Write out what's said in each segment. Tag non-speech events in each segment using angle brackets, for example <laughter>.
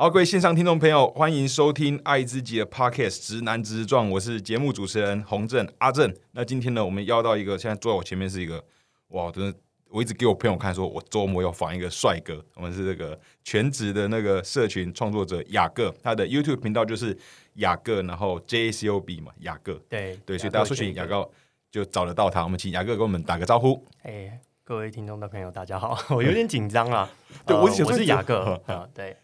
好，各位线上听众朋友，欢迎收听爱自己的 Podcast《直男直撞》，我是节目主持人洪正阿正。那今天呢，我们邀到一个，现在坐在我前面是一个，哇，真的，我一直给我朋友看，说我周末要访一个帅哥。我们是这个全职的那个社群创作者雅各，他的 YouTube 频道就是雅各，然后 J C O B 嘛，雅各。对对，所以大家搜寻雅各就找得到他。我们请雅各给我们打个招呼。哎，各位听众的朋友，大家好，<laughs> 我有点紧张啊。<laughs> 对我我是雅各啊，对。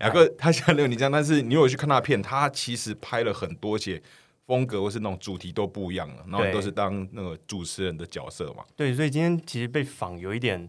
雅各他现在没有你这样，但是你有去看他片，他其实拍了很多些风格或是那种主题都不一样了，然后都是当那个主持人的角色嘛。对，所以今天其实被访有一点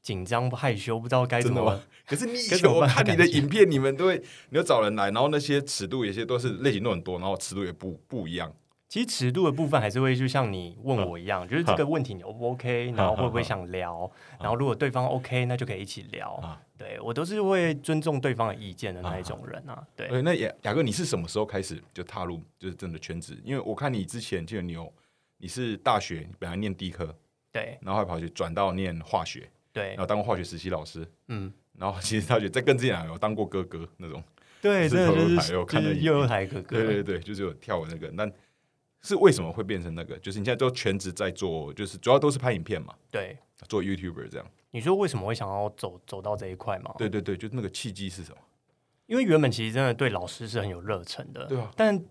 紧张不害羞，不知道该怎么。可是 <laughs> 你以前我看你的影片，你们都会你要找人来，然后那些尺度有些都是类型都很多，然后尺度也不不一样。其实尺度的部分还是会就像你问我一样，就是这个问题你 O 不 OK，然后会不会想聊，然后如果对方 OK，那就可以一起聊。对我都是会尊重对方的意见的那一种人啊。对，那雅雅哥，你是什么时候开始就踏入就是真的圈子？因为我看你之前就你有你是大学本来念地科，对，然后还跑去转到念化学，对，然后当过化学实习老师，嗯，然后其实大学在跟之前有当过哥哥那种，对，是头台有看到幼儿台哥哥，对对对，就是有跳舞那个，那。是为什么会变成那个？就是你现在都全职在做，就是主要都是拍影片嘛。对，做 YouTuber 这样。你说为什么会想要走走到这一块吗？对对对，就那个契机是什么？因为原本其实真的对老师是很有热忱的。对啊。但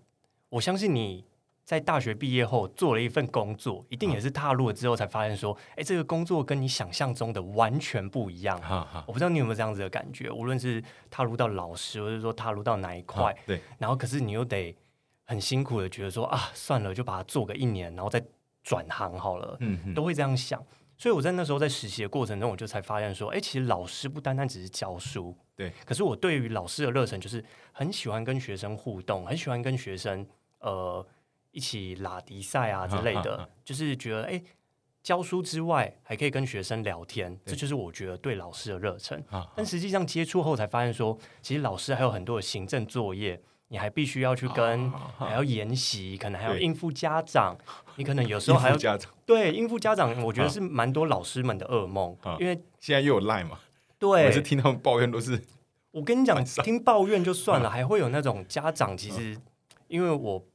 我相信你在大学毕业后做了一份工作，一定也是踏入了之后才发现说，哎，这个工作跟你想象中的完全不一样。我不知道你有没有这样子的感觉？无论是踏入到老师，或者说踏入到哪一块，对。然后可是你又得。很辛苦的，觉得说啊，算了，就把它做个一年，然后再转行好了。嗯，都会这样想。所以我在那时候在实习的过程中，我就才发现说，哎，其实老师不单单只是教书，对。可是我对于老师的热忱，就是很喜欢跟学生互动，很喜欢跟学生呃一起拉迪赛啊之类的，<laughs> 就是觉得哎，教书之外还可以跟学生聊天，这就是我觉得对老师的热忱。但实际上接触后才发现说，其实老师还有很多的行政作业。你还必须要去跟，还要研习，可能还要应付家长。<laughs> 你可能有时候还要家长对应付家长，我觉得是蛮多老师们的噩梦。因为现在又有赖嘛，对，每次听他们抱怨都是。<laughs> 我跟你讲，听抱怨就算了，还会有那种家长，其实因为我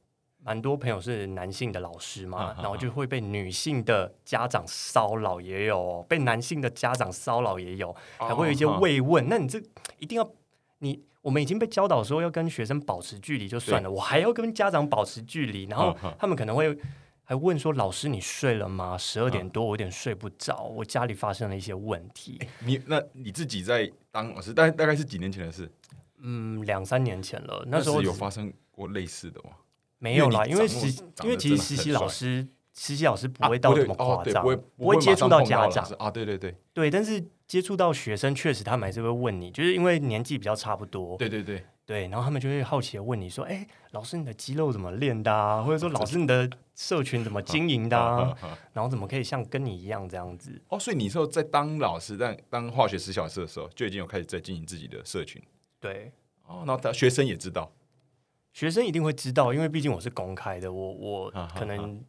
蛮多朋友是男性的老师嘛，然后就会被女性的家长骚扰，也有被男性的家长骚扰，也有，还会有一些慰问。那你这一定要你。我们已经被教导说要跟学生保持距离就算了，我还要跟家长保持距离，然后他们可能会还问说：“老师，你睡了吗？十二点多，我有点睡不着，我家里发生了一些问题。”你那你自己在当老师，大大概是几年前的事？嗯，两三年前了。那时候有发生过类似的吗？没有啦，因为实因为其实实习老师实习老师不会到这么夸张，不会接触到家长啊。对对对对，但是。接触到学生，确实他们还是会问你，就是因为年纪比较差不多。对对对对，然后他们就会好奇的问你说：“哎，老师，你的肌肉怎么练的啊？或者说，<laughs> 老师，你的社群怎么经营的？<laughs> 然后怎么可以像跟你一样这样子？”哦，所以你说在当老师，在当化学实小师的时候，就已经有开始在经营自己的社群。对，哦，那学生也知道，学生一定会知道，因为毕竟我是公开的，我我可能。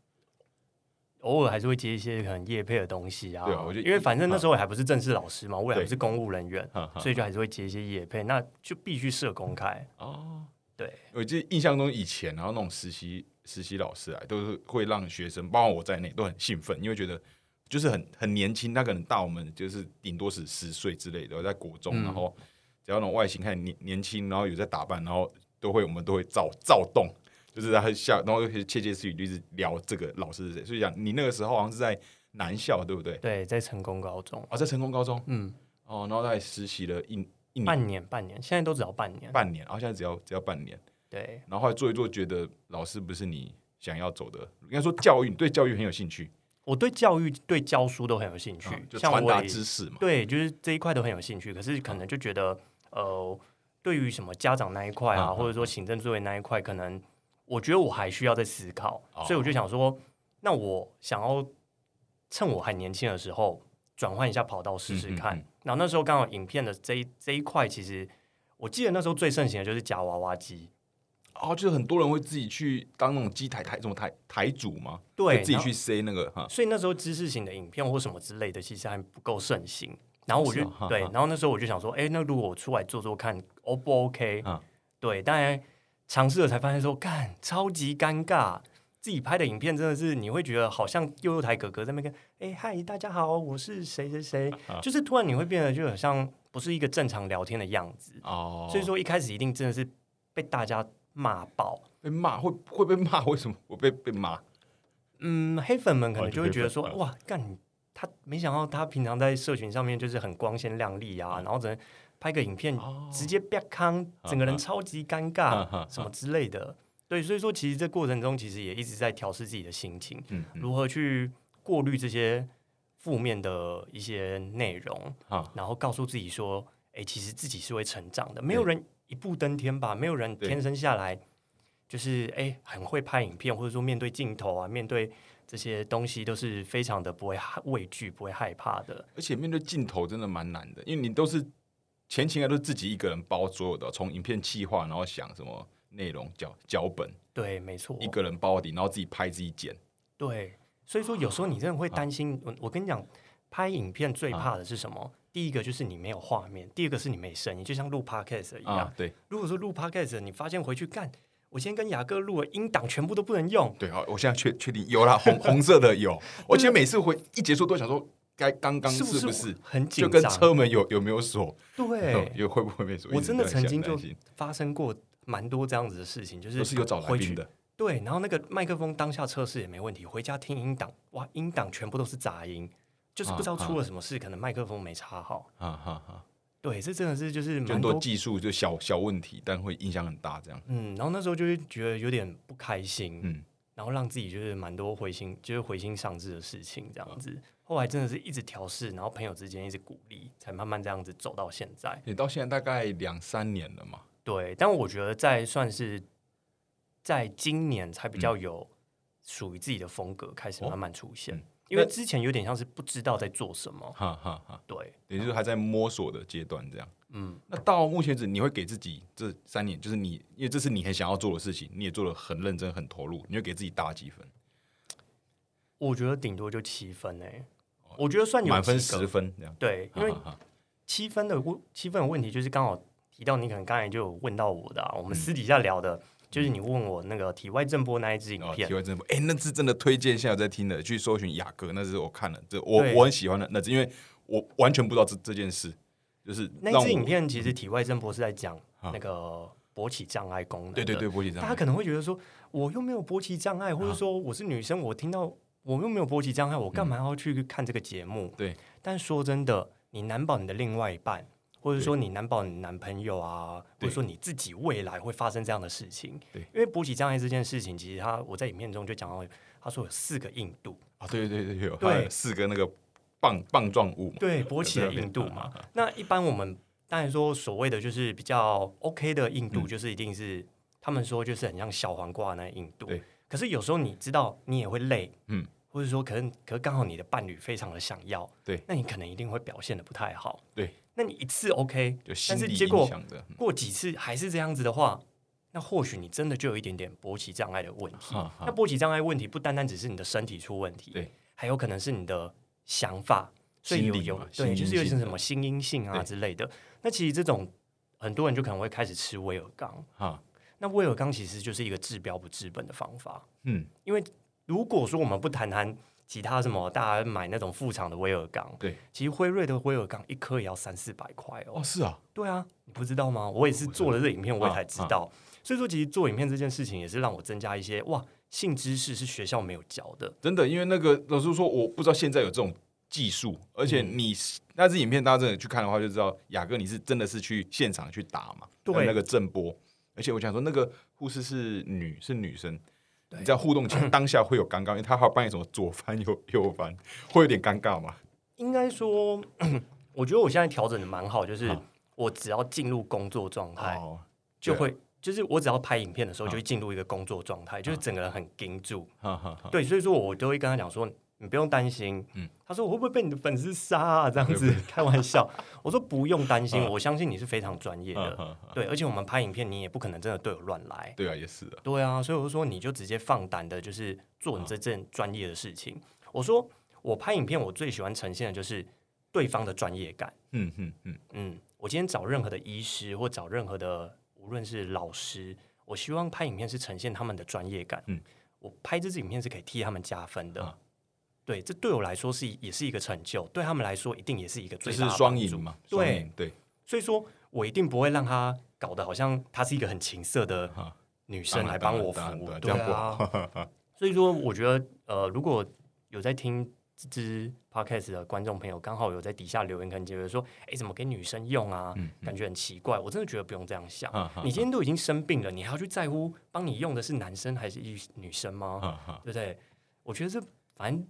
偶尔还是会接一些可能业配的东西啊，对，我因为反正那时候还不是正式老师嘛，我也不是公务人员，所以就还是会接一些业配，那就必须设公开。哦。对，我记得印象中以前，然后那种实习实习老师啊，都是会让学生，包括我在内，都很兴奋，因为觉得就是很很年轻，他可能大我们就是顶多是十岁之类的，在国中，然后只要那种外形看年年轻，然后有在打扮，然后都会我们都会躁躁动。就是他笑，然后又窃窃私语，就是聊这个老师是谁。所以讲，你那个时候好像是在南校，对不对？对，在成功高中啊，在成功高中，嗯，哦，然后在实习了一一年，半年，半年，现在都只要半年，半年，然后现在只要只要半年，对。然后后来做一做，觉得老师不是你想要走的，应该说教育，对教育很有兴趣。我对教育、对教书都很有兴趣，就传达知识嘛。对，就是这一块都很有兴趣。可是可能就觉得，呃，对于什么家长那一块啊，或者说行政作业那一块，可能。我觉得我还需要再思考，所以我就想说，那我想要趁我还年轻的时候转换一下跑道试试看。然后那时候刚好影片的这一这一块，其实我记得那时候最盛行的就是夹娃娃机，哦，就是很多人会自己去当那种机台台什么台台主嘛，对，自己去塞那个哈。所以那时候知识型的影片或什么之类的，其实还不够盛行。然后我就对，然后那时候我就想说，哎，那如果我出来做做看 O 不 OK？啊对，当然尝试了才发现说，干超级尴尬。自己拍的影片真的是你会觉得好像幼幼台哥哥在那边跟，哎嗨，大家好，我是谁谁谁，啊就是突然你会变得就很像不是一个正常聊天的样子。哦，所以说一开始一定真的是被大家骂爆。被骂会会被骂，为什么我被被骂？嗯，黑粉们可哦能就会觉得说，哇，干他没想到他平常在社群上面就是很光鲜亮丽啊，然后只能拍个影片哦。直接啪康，整个人超级尴尬嗯什么之类的。对，所以说其实这过程中其实也一直在调试自己的心情，嗯嗯。如何去过滤这些负面的一些内容，啊，然后告诉自己说，哎，其实自己是会成长的，没有人一步登天吧，没有人天生下来就是哎很会拍影片，或者说面对镜头啊，面对这些东西都是非常的不会畏惧、不会害怕的。而且面对镜头真的蛮难的，因为你都是前期应该都是自己一个人包所有的，从影片企划，然后想什么内容脚脚本，对，没错，一个人包底，然后自己拍自己剪。对，所以说有时候你真的会啊担心。我我跟你讲，拍影片最怕的是什么？第一个就是你没有画面，第二个是你没声音，就像录 podcast 一样。啊，对如果说录 podcast，你发现回去干，我今天跟雅哥录了音档全部都不能用，对，好，我现在确确定有啦，红红色的有。我其实每次回一结束都想说，该刚刚是是不不是是很紧就跟张？车门有有没有锁，对，<laughs> 有会不会被锁？我真的曾经就发生过蛮多这样子的事情，就是有找来宾的，对，然后那个麦克风当下测试也没问题，回家听音档，哇，音档全部都是杂音，就是不知道啊出了什么事，可能麦克风没插好。哈哈哈，对，这真的是就是蛮多技术就小小问题，但会影响很大，这样。嗯，然后那时候就会觉得有点不开心，嗯，然后让自己就是蛮多回心，就是回心丧志的事情这样子。后来真的是一直调试，然后朋友之间一直鼓励，才慢慢这样子走到现在。你到现在大概两三年了嘛。对，但我觉得在算是在今年才比较有属于自己的风格开始哦慢慢出现，嗯因为之前有点像是不知道在做什么。哈哈哈，对，也就是还在摸索的阶段，这样。嗯，那到目前为止，你会给自己这三年，就是你，因为这是你很想要做的事情，你也做的很认真、很投入，你会给自己打几分？我觉得顶多就七分诶、我觉得算有满分十分这样。对，因为七分的问七分的问题，就是刚好提到你可能刚才就有问到我的、啊，我嗯。们私底下聊的，就是你问我那个体外震波那一支影哦，片体，外震波，哎、那支真的推荐，现在有在听的，去搜寻雅阁，那支我看了，这我我很喜欢的那支，因为我完全不知道这这件事，就是那一支影，片其实体外震波是在讲啊那个勃起障碍功能，对对对，。勃起障碍，大家可能会觉得说，我又没有勃起障碍，或者说我是女生，我听到我又没有勃起障碍，我干嘛要去看这个节目？嗯对，但说真的，你难保你的另外一半，或者说你难保你男朋友啊，或者说你自己未来会发生这样的事情。对因为勃起障碍这件事情，其实他我在影片中就讲到，他说有四个硬度，啊，对对对对，有对四个那个棒棒状物嘛，对勃起的硬度嘛。那一般我们当然说所谓的就是比较 OK 的硬度，嗯就是一定是、他们说就是很像小黄瓜那硬度。对。可是有时候你知道你也会累，嗯，或者说可能可是刚好你的伴侣非常的想要，对，那你可能一定会表现的不太好。对。那你一次 OK，就但是结果过几次还是这样子的话，那或许你真的就有一点点勃起障碍的问题。哈哈那勃起障碍问题不单单只是你的身体出问题，对，还有可能是你的想法，所以有理嘛对，就是有些什么心因性啊之类的。那其实这种很多人就可能会开始吃威尔刚。哈，那威尔刚其实就是一个治标不治本的方法，嗯，因为如果说我们不谈谈其他什么，大家买那种副厂的威尔刚，对，其实辉瑞的威尔刚一颗也要三四百块哦哦，。是啊，对啊，你不知道吗？我也是做了这影片，我也才知啊道。所以说，其实做影片这件事情也是让我增加一些哇性知识，是学校没有教的。真的，因为那个老师说，我不知道现在有这种技术，而且嗯你、那支影片大家真的去看的话，就知道雅哥你是真的是去现场去打嘛，对那个震波，而且我想说，那个护士是女是女生，你在互动前 <laughs> 当下会有尴尬，因为她还要扮演什么左翻右右翻，会有点尴尬嘛。应该说，<clears throat> 我觉得我现在调整的蛮好，就是好我只要进入工作状态，哦，就会就是我只要拍影片的时候，啊就会进入一个工作状态，就是整个人很盯住。哈哈哈，对，所以说我都会跟他讲说，你不用担心。嗯他说我会不会被你的粉丝杀啊？这样子开玩笑。我说不用担心，啊我相信你是非常专业的。对，而且我们拍影片，你也不可能真的对我乱来。对啊，也是的，对啊，所以我就说你就直接放胆的，就是做你这件专业的事情。我说我拍影片，我最喜欢呈现的就是对方的专业感。嗯嗯嗯，嗯，我今天找任何的医师或找任何的无论是老师，我希望拍影片是呈现他们的专业感。嗯，我拍这支影片是可以替他们加分的。啊对，这对我来说是也是一个成就，对他们来说一定也是一个这最大的是双帮嘛？对对，所以说我一定不会让他搞得好像她是一个很情色的啊女生来帮我服务对啊。<laughs> <laughs> 所以说，我觉得呃，如果有在听这支 podcast 的观众朋友，刚好有在底下留言，可能觉得说，哎，怎么给女生用啊？嗯感觉很奇怪。我真的觉得不用这样想。你今天都已经生病了，你还要去在乎帮你用的是男生还是一女生吗？对不对？我觉得这反正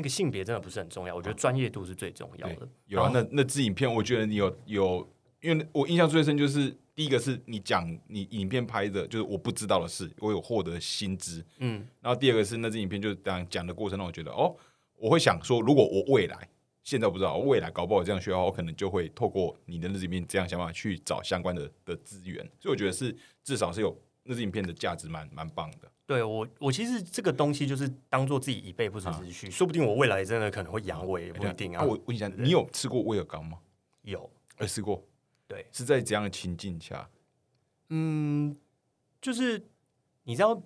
那个性别真的不是很重要，我觉得专业度是最重要的。有啊，那那支影片，我觉得你有有，因为我印象最深就是第一个是你讲你影片拍的，就是我不知道的事，我有获得薪资。嗯，然后第二个是那支影片，就是讲讲的过程让我觉得哦，我会想说，如果我未来现在不知道，未来搞不好这样学的话，我可能就会透过你的那支影片这样想法去找相关的的资源。所以我觉得是至少是有那支影片的价值蛮蛮棒的。对我，我其实这个东西就是当做自己以备不时之需，说不定我未来真的可能会阳痿，也不一定啊。我问一下，你有吃过威尔刚吗？有，呃，吃过。对，是在怎样的情境下？嗯，就是你知道，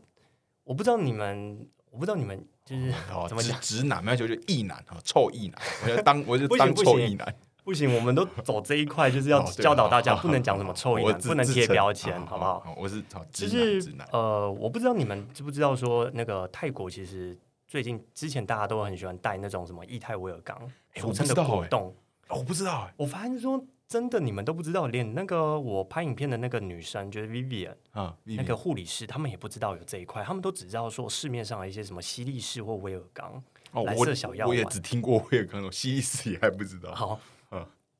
我不知道你们，我不知道你们就是哦，怎么讲，直直男，那就就异男啊，臭异男，我就当我就当臭异男。不行，我们都走这一块，就是要教导大家不能讲什么臭一男，不能贴标签，好不好？我是就是。呃，我不知道你们知不知道说那个泰国其实最近之前大家都很喜欢带那种什么液态威尔刚，哎俗称的果冻。哦我不知道哎，我发现说真的，你们都不知道，连那个我拍影片的那个女生，就是 Vivian 啊，那个护理师，他们也不知道有这一块，他们都只知道说市面上的一些什么西力士或威尔刚。蓝哦我色小药丸我也只听过威尔刚，西力士也还不知道。好，嗯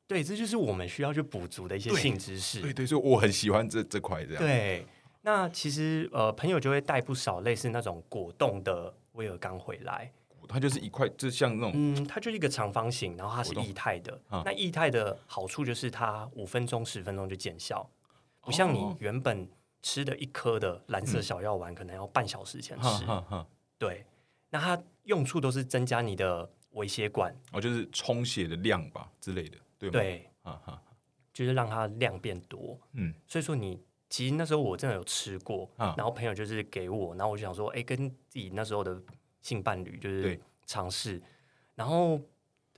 对，这就是我们需要去补足的一些对性知识。对对，所以我很喜欢这这块这样。对，那其实呃，朋友就会带不少类似那种果冻的威尔刚回来。它就是一块，就像那种嗯，它就是一个长方形，然后它是液态的。啊那液态的好处就是它五分钟、十分钟就见效，不像你哦原本吃的一颗的蓝色小药丸，可能要半小时前哈吃。对，那它用处都是增加你的微血管，哦，就是充血的量吧之类的，对吗？，对，哈哈，就是让它量变多。嗯，所以说你其实那时候我真的有吃过，啊。然后朋友就是给我，然后我就想说，哎，跟自己那时候的性伴侣就是对。尝试，然后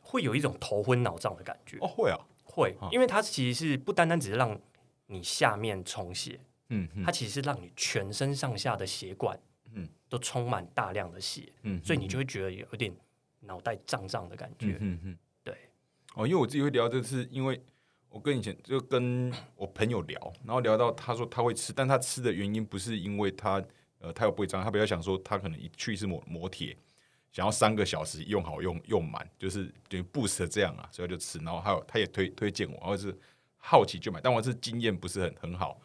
会有一种头昏脑胀的感觉，哦会啊，会啊，因为它其实是不单单只是让你下面充血，嗯嗯。它其实是让你全身上下的血管，嗯。都充满大量的血，嗯，所以你就会觉得有点脑袋胀胀的感觉，嗯嗯嗯，对，哦，因为我自己会聊，这是因为我跟以前就跟我朋友聊，然后聊到他说他会吃，但他吃的原因不是因为他呃他有不会胀，他比较想说他可能一去是磨磨铁，想要三个小时用好用用满，就是等于 boost 这样啊，所以就吃，然后还有他也推推荐我，然后是好奇就买，但我是经验不是很很好，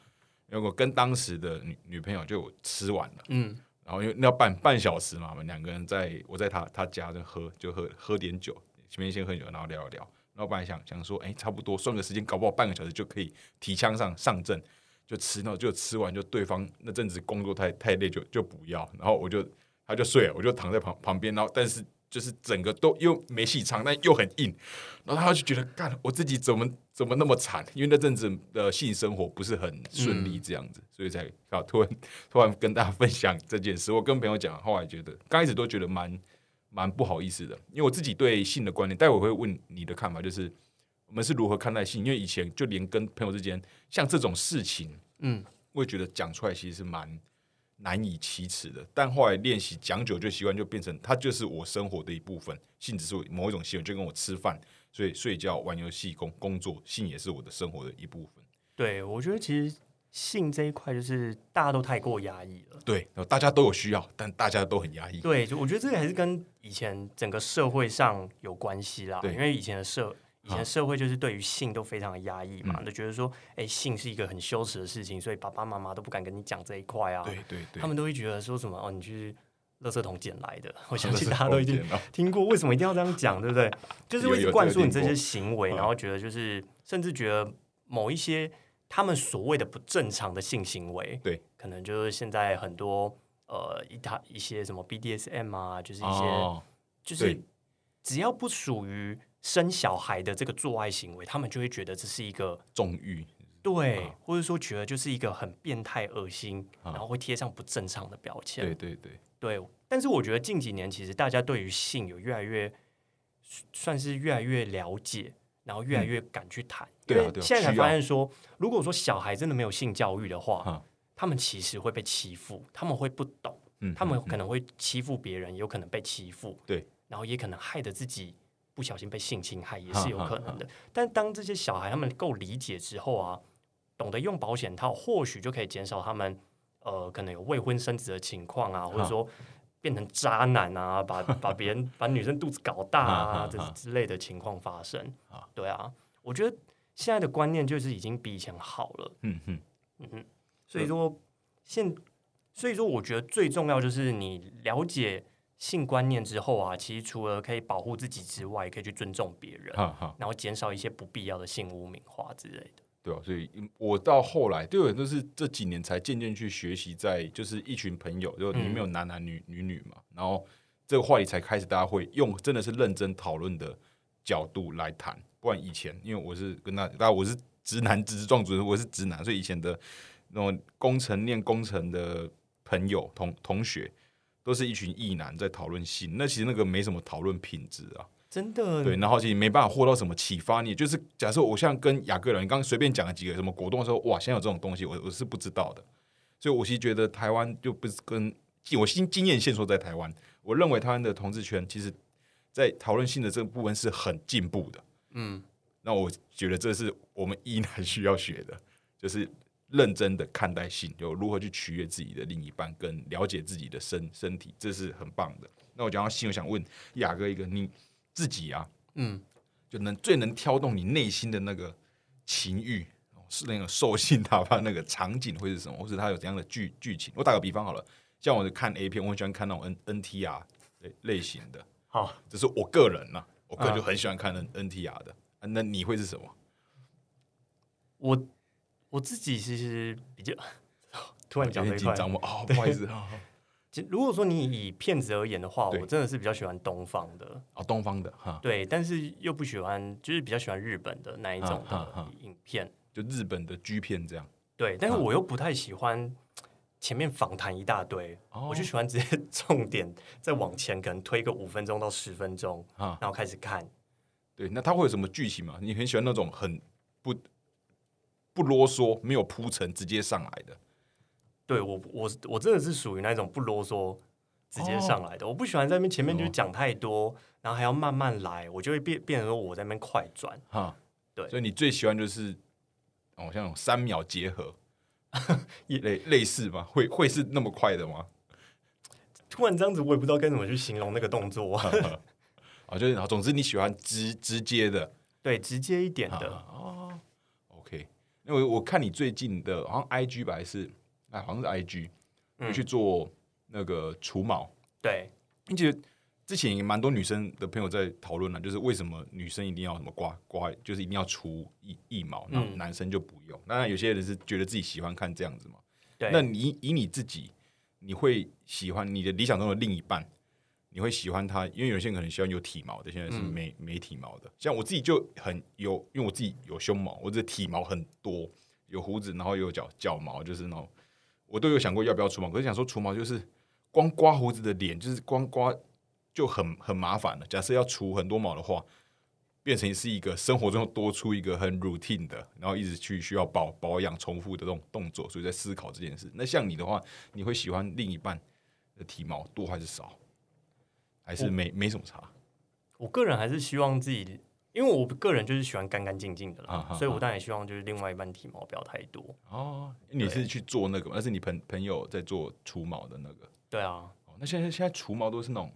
因为我跟当时的女女朋友就吃完了。嗯，然后因为那要半半小时嘛，我们两个人在我在他他家就喝就喝喝点酒，前面先喝酒，然后聊一聊。然后本来想想说，哎，差不多算个时间，搞不好半个小时就可以提枪上上阵，就吃，然后就吃完，就对方那阵子工作太太累就就不要，然后我就他就睡了，我就躺在旁旁边，然后但是就是整个都又没戏唱，但又很硬，然后他就觉得干我自己怎么怎么那么惨，因为那阵子的性生活不是很顺利这样子，所以才啊突然 <laughs> 突然跟大家分享这件事。我跟朋友讲，后来觉得刚开始都觉得蛮蛮不好意思的，因为我自己对性的观念，待会我会问你的看法，就是我们是如何看待性？因为以前就连跟朋友之间，像这种事情，嗯，我也觉得讲出来其实是蛮难以启齿的。但后来练习讲久就习惯，就变成它就是我生活的一部分，性只是某一种习惯，就跟我吃饭、所以睡觉、玩游戏、工工作，性也是我的生活的一部分。对，我觉得其实性这一块就是大家都太过压抑了。对，大家都有需要，但大家都很压抑。对，就我觉得这个还是跟以前整个社会上有关系啦。对因为以前的社以啊前社会就是对于性都非常的压抑嘛，嗯就觉得说，哎，性是一个很羞耻的事情，所以爸爸妈妈都不敢跟你讲这一块啊。对对对，他们都会觉得说什么哦，你去垃圾桶捡来的。<laughs> 我相信大家都一定疯癫哦听过，为什么一定要这样讲，对不对？就是会灌输你这些行为，嗯然后觉得就是甚至觉得某一些他们所谓的不正常的性行为，对，可能就是现在很多呃一他一些什么 BDSM 啊，就是一些、哦，就是只要不属于生小孩的这个做爱行为，他们就会觉得这是一个纵欲，对，或者说觉得就是一个很变态、恶心，啊。然后会贴上不正常的标签。对对对，对，但是我觉得近几年其实大家对于性有越来越算是越来越了解，然后越来越敢去谈。对啊对啊现在才发现说，如果说小孩真的没有性教育的话，啊他们其实会被欺负，他们会不懂，嗯，他们嗯可能会欺负别人，有可能被欺负，对，然后也可能害得自己不小心被性侵害，也是有可能的。但当这些小孩他们够理解之后啊，懂得用保险套，或许就可以减少他们呃可能有未婚生子的情况啊，或者说变成渣男啊，把 <laughs> 把别人把女生肚子搞大啊，这之类的情况发生。啊。对啊，我觉得现在的观念就是已经比以前好了。嗯哼。嗯哼。所以说现，所以说我觉得最重要就是你了解性观念之后啊，其实除了可以保护自己之外，也可以去尊重别人，哈哈，然后减少一些不必要的性污名化之类的。对啊，所以我到后来，对我都是这几年才渐渐去学习，在就是一群朋友，就里面有男男女女女嘛，然后这个话题才开始大家会用真的是认真讨论的角度来谈，不然以前因为我是跟他，大家我是直男直撞主，我是直男，所以以前的那种工程念工程的朋友同同学，都是一群异男在讨论性，那其实那个没什么讨论品质啊。真的，对，然后其实没办法获到什么启发。你就是假设我像跟雅各人，你刚刚随便讲了几个什么果冻的时候，哇，现在有这种东西，我我是不知道的。所以我其实觉得台湾就不是跟我经经验线索在台湾，我认为台湾的同志圈其实，在讨论性的这个部分是很进步的。嗯，那我觉得这是我们依然需要学的，就是认真的看待性，就如何去取悦自己的另一半，跟了解自己的身身体，这是很棒的。那我讲到性，我想问雅哥一个，你自己啊，嗯，就能最能挑动你内心的那个情欲，哦是那个兽性 <laughs> 大发那个场景会是什么，或是它有怎样的剧剧情？我打个比方好了，像我看 A 片，我很喜欢看那种 N N T R 类类型的，好，这是我个人呐、我个人嗯就很喜欢看 N N T R 的。啊那你会是什么？我我自己其实比较突然讲这一块，有点紧张吗？哦，<laughs> 不好意思啊。<laughs> 其如果说你以片子而言的话，我真的是比较喜欢东方的，哦，东方的哈，对，但是又不喜欢，就是比较喜欢日本的那一种影片。就日本的 G 片这样。对，但是啊我又不太喜欢前面访谈一大堆，哦我就喜欢直接重点再往前，可能推个五分钟到十分钟，啊，然后开始看。对，那它会有什么剧情吗？你很喜欢那种很不不啰嗦、没有铺陈、直接上来的。对我，我我真的是属于那种不啰嗦、直接上来的。我不喜欢在那边前面就讲太多，然后还要慢慢来，我就会变变成说我在那边快转。哈，对所以你最喜欢就是哦，像三秒结合，<laughs> 也类类似吗？会会是那么快的吗？突然这样子，我也不知道该怎么去形容那个动作。啊 <laughs> 啊，就是好，总之你喜欢直直接的对，直接一点的。哦。OK，因为我看你最近的，好像 IG 吧，还是哎，好像是 IG，嗯去做那个除毛，对，并且之前也蛮多女生的朋友在讨论了，就是为什么女生一定要什么刮刮，就是一定要除腋腋毛，那嗯男生就不用。当然，有些人是觉得自己喜欢看这样子嘛。对，那你以你自己，你会喜欢你的理想中的另一半，你会喜欢他？因为有些人可能喜欢有体毛的，现在是嗯没、没体毛的。像我自己就很有，因为我自己有胸毛，我这体毛很多，有胡子，然后有脚脚毛，就是那种我都有想过要不要除毛，可是想说除毛就是光刮胡子的脸，就是光刮就很很麻烦了。假设要除很多毛的话。变成是一个生活中多出一个很 routine 的，然后一直去需要保保养、重复的这种动作，所以在思考这件事。那像你的话，你会喜欢另一半的体毛多还是少，还是没没什么差？我个人还是希望自己，因为我个人就是喜欢干干净净的啦，所以我当然希望就是另外一半体毛不要太多。哦，你是去做那个吗？那是你朋朋友在做除毛的那个。对啊，哦，那现在现在除毛都是那种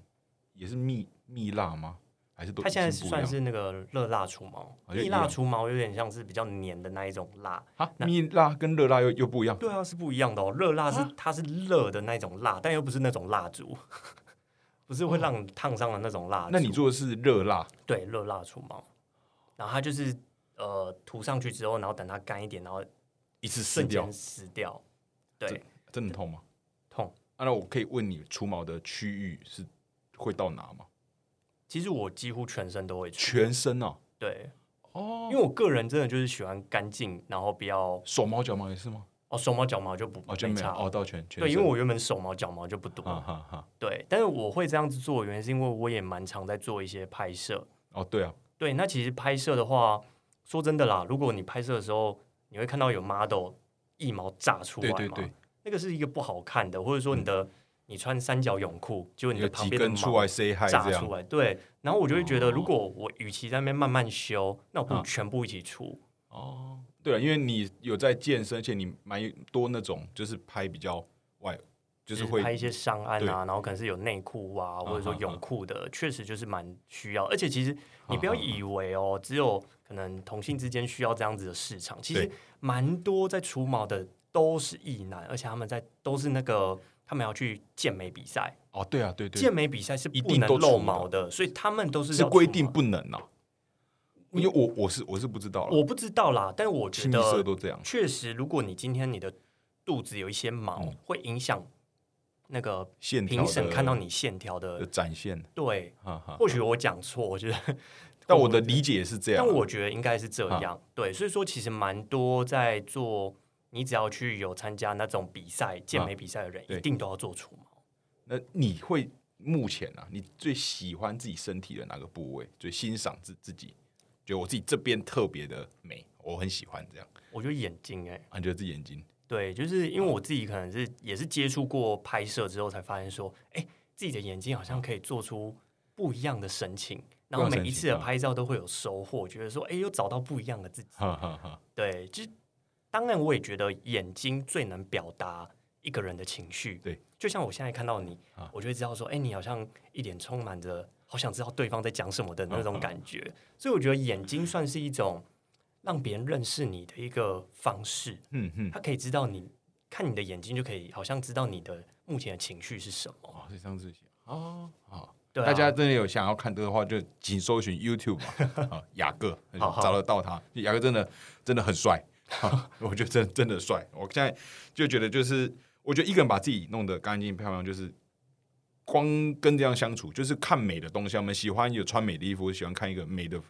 也是蜜蜜蜡吗？还是都它现在算是那个热蜡除毛，蜜蜡除毛有点像是比较黏的那一种蜡。啊？蜜蜡跟热蜡又又不一样对啊，是不一样的哦。热蜡是它是热的那种蜡，但又不是那种蜡烛，<laughs> 不是会让你烫伤的那种蜡烛。那你做的是热蜡对热蜡除毛，然后它就是呃涂上去之后，然后等它干一点，然后一次瞬间，撕掉。对，真的痛吗？痛。啊，那我可以问你除毛的区域是会到哪吗？其实我几乎全身都会出，全身哦，对，哦。因为我个人真的就是喜欢干净，然后不要手毛脚毛也是吗？哦手毛脚毛就不哦，就没有哦，到全全对，因为我原本手毛脚毛就不多，哈哈哈，对，但是我会这样子做，原因是因为我也蛮常在做一些拍摄。哦，对啊，对，那其实拍摄的话，说真的啦，如果你拍摄的时候，你会看到有 model 一毛炸出来嘛，对对对，那个是一个不好看的，或者说你的、你穿三角泳裤，结果你的旁几边的毛出来 say hi 炸出来，对，然后我就会觉得，哦。如果我与其在那边慢慢修，那我不如嗯。全部一起出。哦，对了，因为你有在健身，而且你蛮多那种就是拍比较外，就是会拍一些上岸啊，然后可能是有内裤啊，或者说泳裤的，确实就是蛮需要。而且其实你不要以为哦，只有可能同性之间需要这样子的市场，其实对。蛮多在除毛的都是异男，而且他们在都是那个他们要去健美比赛，哦，对啊，对对，健美比赛是一不能露毛的，所以他们都是是规定不能啊，因为我我是我是不知道了，我不知道啦，但我觉得都这样，确实，如果你今天你的肚子有一些毛，嗯。会影响那个评审看到你线条的的。展现，对，哈哈。或许我讲错，我觉得，<laughs> 但我的理解也是这样啊，但我觉得应该是这样。对，所以说其实蛮多在做，你只要去有参加那种比赛、健美比赛的人，对一定都要做除毛。那你会目前啊，你最喜欢自己身体的哪个部位？最欣赏自自己，觉得我自己这边特别的美，我很喜欢这样。我觉得眼睛、哎，啊，你觉得自己眼睛对，就是因为我自己可能是也是接触过拍摄之后，才发现说，哎、自己的眼睛好像可以做出不一样的神情，然后每一次的拍照都会有收获，觉得说，哎、又找到不一样的自己。哈哈哈，对，就是当然我也觉得眼睛最能表达一个人的情绪。对，就像我现在看到你，啊我就会知道说，哎、你好像一脸充满着好想知道对方在讲什么的那啊种感觉。所以我觉得眼睛算是一种让别人认识你的一个方式。嗯嗯，他可以知道你看你的眼睛，就可以好像知道你的目前的情绪是什么。哦，这张自己哦，好。对啊、大家真的有想要看这个的话，就请搜寻 YouTube 嘛，<laughs> 啊，雅各找得到他。雅各真的真的很帅，啊 <laughs> 我觉得真真的帅。我现在就觉得，就是我觉得一个人把自己弄得干净漂亮，就是光跟这样相处，就是看美的东西。我们喜欢有穿美的衣服，喜欢看一个美的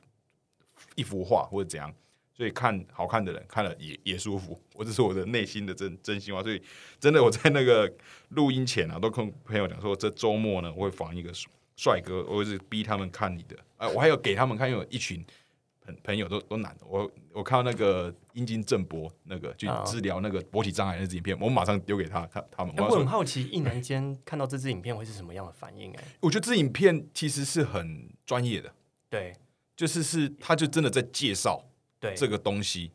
一幅画或者怎样，所以看好看的人看了也也舒服。我这是我的内心的真真心话。所以真的我在那个录音前啊，都跟朋友讲说，这周末呢我会访一个帅哥，我会是逼他们看你的。啊，我还有给他们看，因为有一群朋朋友都都难的。我我看到那个阴茎正波那个去啊治疗那个勃起障碍那支影片，我马上丢给他他他们。哎我很好奇，一男间看到这支影片会是什么样的反应、哎，<laughs> 我觉得这影片其实是很专业的，对就是是他就真的在介绍对，这个东西，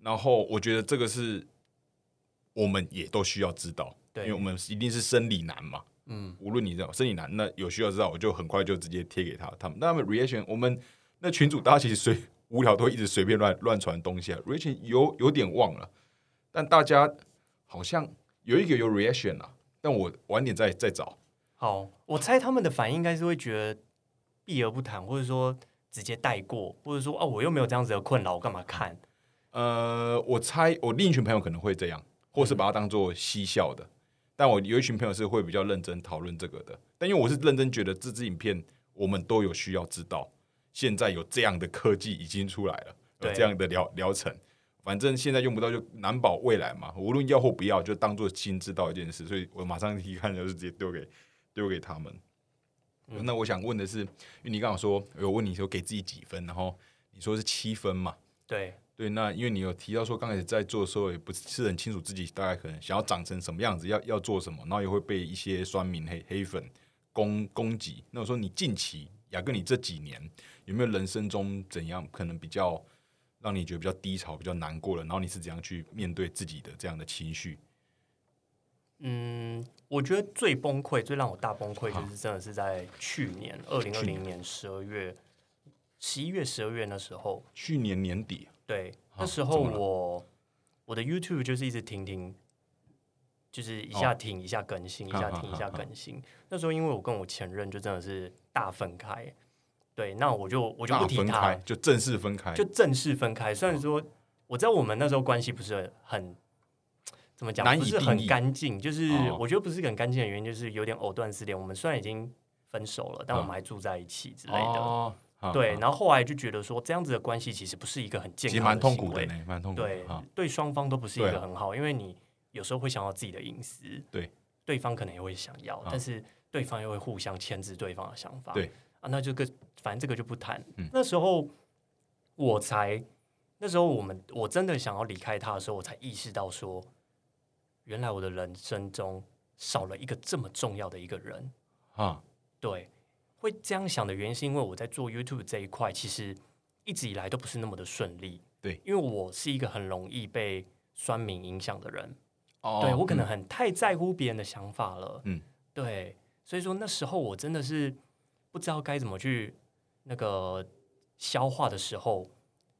然后我觉得这个是我们也都需要知道，因为我们一定是生理男嘛。嗯，无论你知道生理男，那有需要知道，我就很快就直接贴给他他们。那他们 reaction，我们那群主大家其实随无聊都会一直随便乱乱传东西啊，reaction 有有点忘了，但大家好像有一个有 reaction 啊，但我晚点再再找。好，我猜他们的反应应该是会觉得避而不谈，或者说直接带过，或者说哦，我又没有这样子的困扰，我干嘛看？呃，我猜我另一群朋友可能会这样，或是把它当做嬉笑的。但我有一群朋友是会比较认真讨论这个的。但因为我是认真觉得这支影片我们都有需要知道，现在有这样的科技已经出来了，有这样的疗疗程。反正现在用不到就难保未来嘛，无论要或不要，就当做新知道一件事。所以我马上一看就是直接丢给丢给他们。嗯那我想问的是，因为你刚刚说有问你说给自己几分，然后你说是七分嘛？对对，那因为你有提到说，刚开始在做的时候也不是很清楚自己大概可能想要长成什么样子，要要做什么，然后也会被一些酸民黑黑粉攻攻击。那我说你近期雅各，你这几年有没有人生中怎样可能比较让你觉得比较低潮、比较难过了？然后你是怎样去面对自己的这样的情绪？嗯，我觉得最崩溃、最让我大崩溃，就是真的是在去年二零二去零年十二月、十一月、十二月那时候。去年年底，对，那时候我我的 YouTube 就是一直停停，就是一下停一下更新，一下停一下更新。那时候因为我跟我前任就真的是大分开，对，那我就我就不提他，就正式分开，就正式分开。虽然说我知道我们那时候关系不是很怎么讲，不是很干净，就是哦我觉得不是很干净的原因，就是有点藕断丝连。我们虽然已经分手了，但我们还住在一起之类的。对，啊然后后来就觉得说，这样子的关系其实不是一个很健其实康蛮痛苦的蛮痛苦。对啊，对双方都不是一个很好，因为你有时候会想要自己的隐私，对，对方可能也会想要，啊但是对方又会互相牵制对方的想法，对啊，那这个反正这个就不谈。嗯那时候我才，那时候我们我真的想要离开他的时候，我才意识到说，原来我的人生中少了一个这么重要的一个人。啊，对，会这样想的原因是因为我在做 YouTube 这一块，其实一直以来都不是那么的顺利。对，因为我是一个很容易被酸民影响的人，哦对我可能嗯很太在乎别人的想法了。嗯，对，所以说那时候我真的是不知道该怎么去那个消化的时候，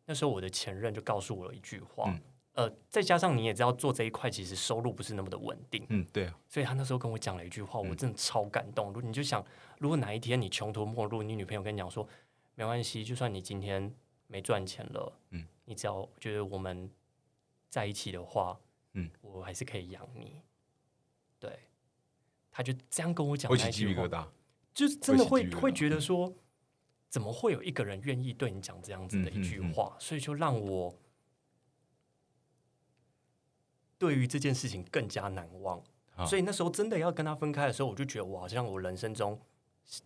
那时候我的前任就告诉我了一句话。嗯呃，再加上你也知道，做这一块其实收入不是那么的稳定，嗯，对啊，所以他那时候跟我讲了一句话，我嗯真的超感动。如你就想，如果哪一天你穷途末路，你女朋友跟你讲说，没关系，就算你今天没赚钱了，嗯，你只要觉得我们在一起的话，嗯，我还是可以养你。对，他就这样跟我讲会那一句话起鸡皮疙，瘩。就是真的会会觉得说，怎么会有一个人愿意对你讲这样子的一句嗯嗯嗯话？所以就让我对于这件事情更加难忘。啊所以那时候真的要跟他分开的时候，我就觉得我好像我人生中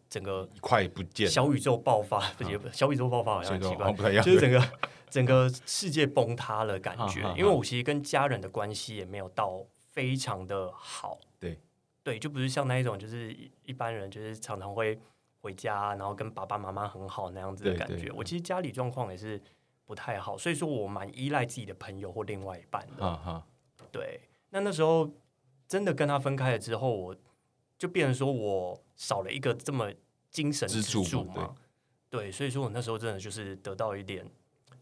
整个一块不见，小宇宙爆发，不是小宇宙爆发好像很奇怪。就是整个 <laughs> 整个世界崩塌了感觉。因为我其实跟家人的关系也没有到非常的好，对对，就不是像那一种就是一一般人就是常常会回家，然后跟爸爸妈妈很好那样子的感觉。对对对我其实家里状况也是不太好，所以说我蛮依赖自己的朋友或另外一半的。对，那那时候真的跟他分开了之后，我就变成说我少了一个这么精神支支柱嘛柱嘛。对，所以说我那时候真的就是得到一点，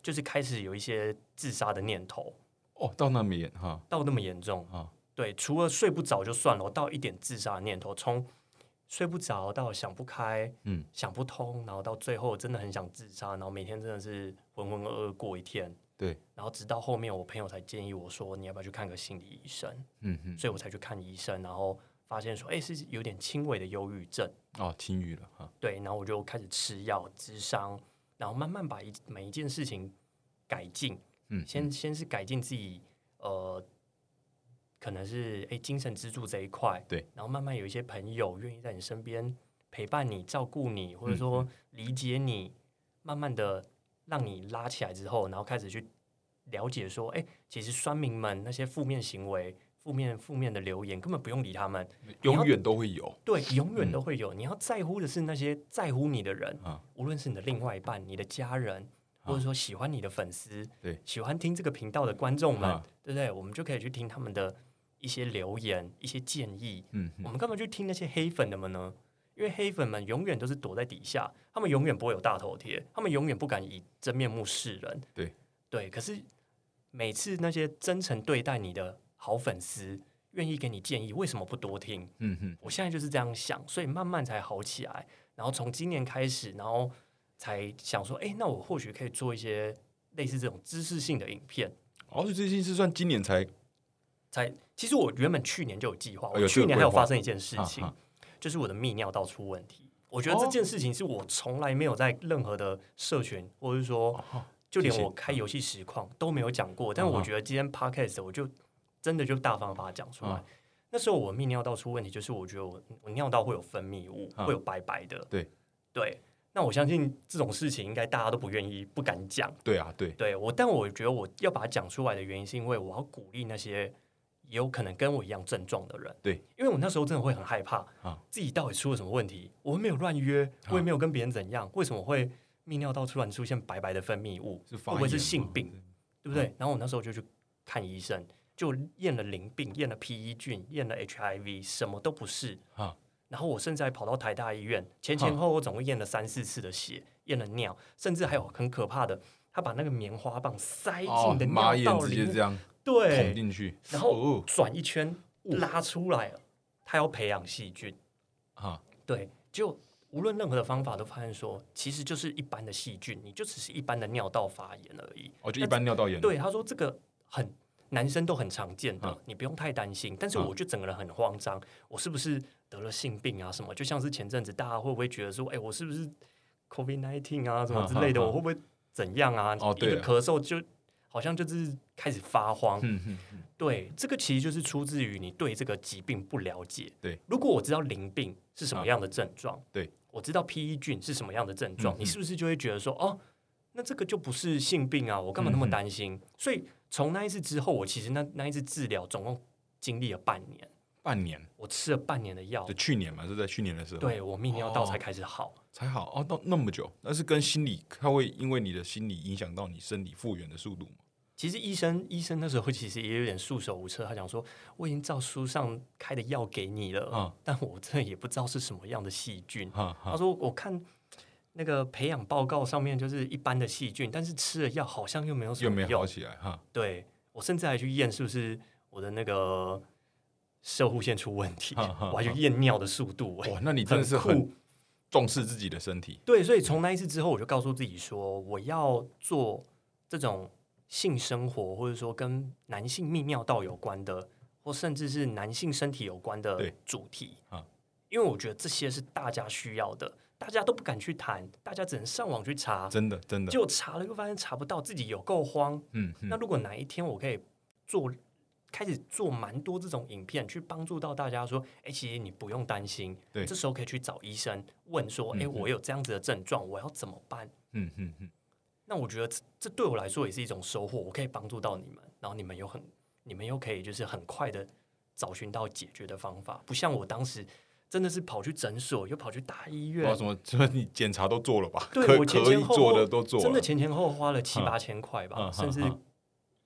就是开始有一些自杀的念头，哦，到那么严哈到那么严重。啊，对，除了睡不着就算了，我到一点自杀的念头，从睡不着到想不开，嗯，想不通，然后到最后真的很想自杀，然后每天真的是浑浑噩噩过一天。对，然后直到后面我朋友才建议我说，你要不要去看个心理医生？嗯嗯，所以我才去看医生，然后发现说，哎、是有点轻微的忧郁症，哦，轻语了哈，对，然后我就开始吃药、治伤，然后慢慢把一每一件事情改进，嗯，先先是改进自己，呃，可能是哎、诶精神支柱这一块，对，然后慢慢有一些朋友愿意在你身边陪伴你、照顾你，或者嗯说理解你，慢慢的让你拉起来之后，然后开始去了解说，哎、其实酸民们那些负面行为。负面负面的留言根本不用理他们，永远都会有。对，永远都会有。你要在乎的是那些在乎你的人，啊，无论是你的另外一半、你的家人，或者说喜欢你的粉丝，对，喜欢听这个频道的观众们，啊。对不对？我们就可以去听他们的一些留言、一些建议。嗯我们干嘛去听那些黑粉的们呢？因为黑粉们永远都是躲在底下，他们永远不会有大头贴，他们永远不敢以真面目示人。对对，可是每次那些真诚对待你的好粉丝，愿意给你建议，为什么不多听？嗯哼，我现在就是这样想，所以慢慢才好起来。然后从今年开始，然后才想说，哎，那我或许可以做一些类似这种知识性的影片。哦，所以这件事算今年才才其实我原本去年就有计划，我去年还有发生一件事情，就是我的泌尿道出问题。我觉得这哦件事情是我从来没有在任何的社群，或者是说，哦就连我开游戏实况都没有讲过。但嗯我觉得今天 podcast 我就真的就大方地把它讲出来。嗯那时候我泌尿道出问题，就是我觉得我我尿道会有分泌物，嗯会有白白的。对对，那我相信这种事情应该大家都不愿意、不敢讲。对啊，对，对我，但我觉得我要把它讲出来的原因，是因为我要鼓励那些有可能跟我一样症状的人。对，因为我那时候真的会很害怕，啊自己到底出了什么问题？我又没有乱约，我也没有跟别人怎样，为什么会泌尿道突然出现白白的分泌物？是会不会是性病？对不对？然后我那时候就去看医生，就验了淋病，验了 P E 菌，验了 HIV，什么都不是。啊然后我甚至还跑到台大医院，前前后后总共验了三四次的血，验了尿，甚至还有很可怕的，他把那个棉花棒塞进哦你的，尿道里捅对，进去，然后哦转一圈拉出来了，他要培养细菌，啊，对，就无论任何的方法都发现说，其实就是一般的细菌，你就只是一般的尿道发炎而已。哦，就一般尿道炎，对，他说这个很男生都很常见的嗯，你不用太担心。但是嗯我就整个人很慌张，我是不是得了性病啊什么？就像是前阵子大家会不会觉得说，哎、我是不是 COVID nineteen 啊什么之类的？我会不会怎样啊？哦对一个咳嗽就好像就是开始发慌。嗯嗯嗯，对，这个其实就是出自于你对这个疾病不了解。对，如果我知道淋病是什么样的症状，对我知道 P E 菌是什么样的症状，你是不是就会觉得说，哦，那这个就不是性病啊，我干嘛那么担心？所以从那一次之后，我其实那那一次治疗总共经历了半年，半年，我吃了半年的药就，去年嘛，是在去年的时候，对我泌尿道哦才开始好。才好哦，到那么久，那是跟心理，它会因为你的心理影响到你生理复原的速度吗？其实医生医生那时候其实也有点束手无策，他讲说我已经照书上开的药给你了，嗯但我真的也不知道是什么样的细菌。他说我看那个培养报告上面就是一般的细菌，但是吃了药好像又没有什又没。好起来哈，对我甚至还去验是不是我的那个射护线出问题，我还去验尿的速度、欸哇，那你真的是酷很重视自己的身体，对，所以从那一次之后，我就告诉自己说，我要做这种性生活，或者说跟男性泌尿道有关的，或甚至是男性身体有关的主题啊。因为我觉得这些是大家需要的，大家都不敢去谈，大家只能上网去查，真的真的，结果查了又发现查不到，自己有够慌。嗯嗯。那如果哪一天我可以做，开始做蛮多这种影片，去帮助到大家说，哎、其实你不用担心，对。这时候可以去找医生问说，哎、我有这样子的症状，我要怎么办？嗯嗯嗯，那我觉得这这对我来说也是一种收获，我可以帮助到你们，然后你们又很，你们又可以就是很快的找寻到解决的方法，不像我当时真的是跑去诊所，又跑去大医院什么什，么，<laughs> 就你检查都做了吧？对我前前后后做的都做了，真的前前后后花了七嗯八千块吧，嗯甚至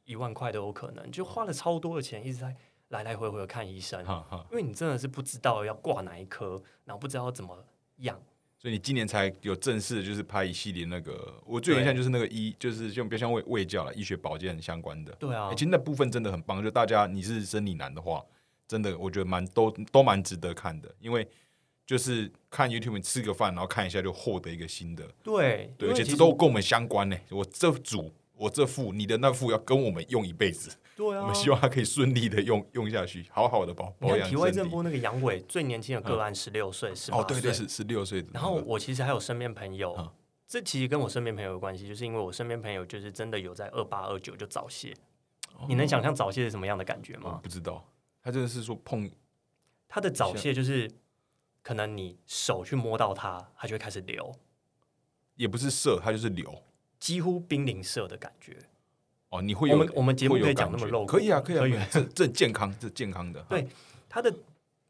一万块都有可能，就花了超多的钱，一直在来来回回的看医生，因为你真的是不知道要挂哪一科，然后不知道要怎么样。所以你今年才有正式就是拍一系列那个，我最有印象就是那个医，就是像比较像卫卫教了，医学保健相关的。对啊欸，其实那部分真的很棒，就大家你是生理男的话，真的我觉得蛮都都蛮值得看的，因为就是看 YouTube 吃个饭，然后看一下就获得一个新的，对，对，而且这都跟我们相关呢。我这组我这副你的那副要跟我们用一辈子，对啊，我们希望它可以顺利的用用下去，好好的保保你看体外。震波那个阳痿最年轻的个案十六岁，十八哦，对对，岁是十六岁的。然后我其实还有身边朋友，嗯这其实跟我身边朋友有关系，就是因为我身边朋友就是真的有在二八二九就早泄。你能想象早泄是什么样的感觉吗？不知道，他真的是说碰他的早泄就是可能你手去摸到它，它就会开始流，也不是射，它就是流。几乎濒临射的感觉。哦，你会有我们我们节目有可以讲那么露骨可以啊，可以啊，<laughs> 这这健康，这健康的。对他的，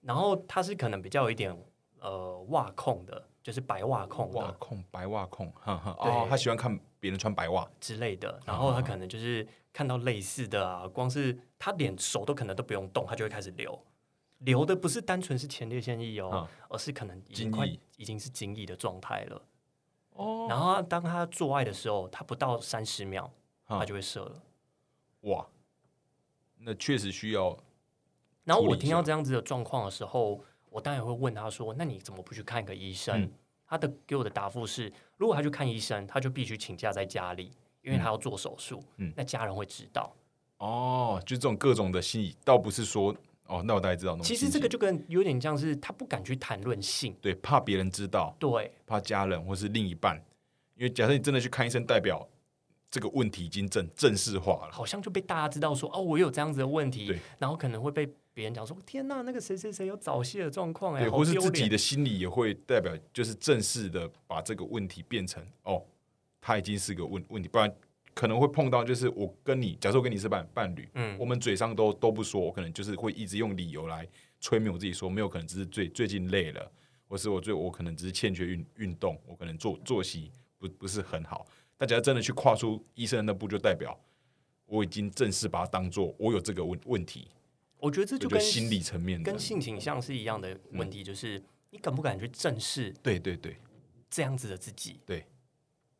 然后他是可能比较有一点呃袜控的，就是白袜控袜控、白袜控，哈哈。对哦，他喜欢看别人穿白袜。之类的，然后他可能就是看到类似的啊，光是他连手都可能都不用动，他就会开始流。流的不是单纯是前列腺液哦，而是可能已经快已经是精液的状态了。哦然后当他做爱的时候，他不到三十秒，啊他就会射了。哇，那确实需要然后我听到这样子的状况的时候，我当然会问他说：“那你怎么不去看个医生？”嗯他的给我的答复是：如果他去看医生，他就必须请假在家里，因为他要做手术。嗯那家人会知道。哦，就这种各种的心理，倒不是说哦，那我大概知道其。实这个就跟有点像是他不敢去谈论性，对，怕别人知道，对怕家人或是另一半，因为假设你真的去看医生，代表这个问题已经正正式化了。好像就被大家知道说哦，我有这样子的问题，然后可能会被别人讲说天呐，那个谁谁谁有早泄的状况哎，对，好或是自己的心理也会代表，就是正式的把这个问题变成哦，他已经是个问问题，不然可能会碰到就是我跟你，假设我跟你是伴伴侣，嗯我们嘴上都都不说，我可能就是会一直用理由来催眠我自己说，没有可能只是最最近累了，或是我最我可能只是欠缺运运动，我可能作作息不不是很好。但只要真的去跨出医生的那步，就代表我已经正式把它当做我有这个问问题，我觉得这就就跟心理层面的。跟，性倾向是一样的问嗯。题，就是你敢不敢去正视对对对。这样子的自己？对，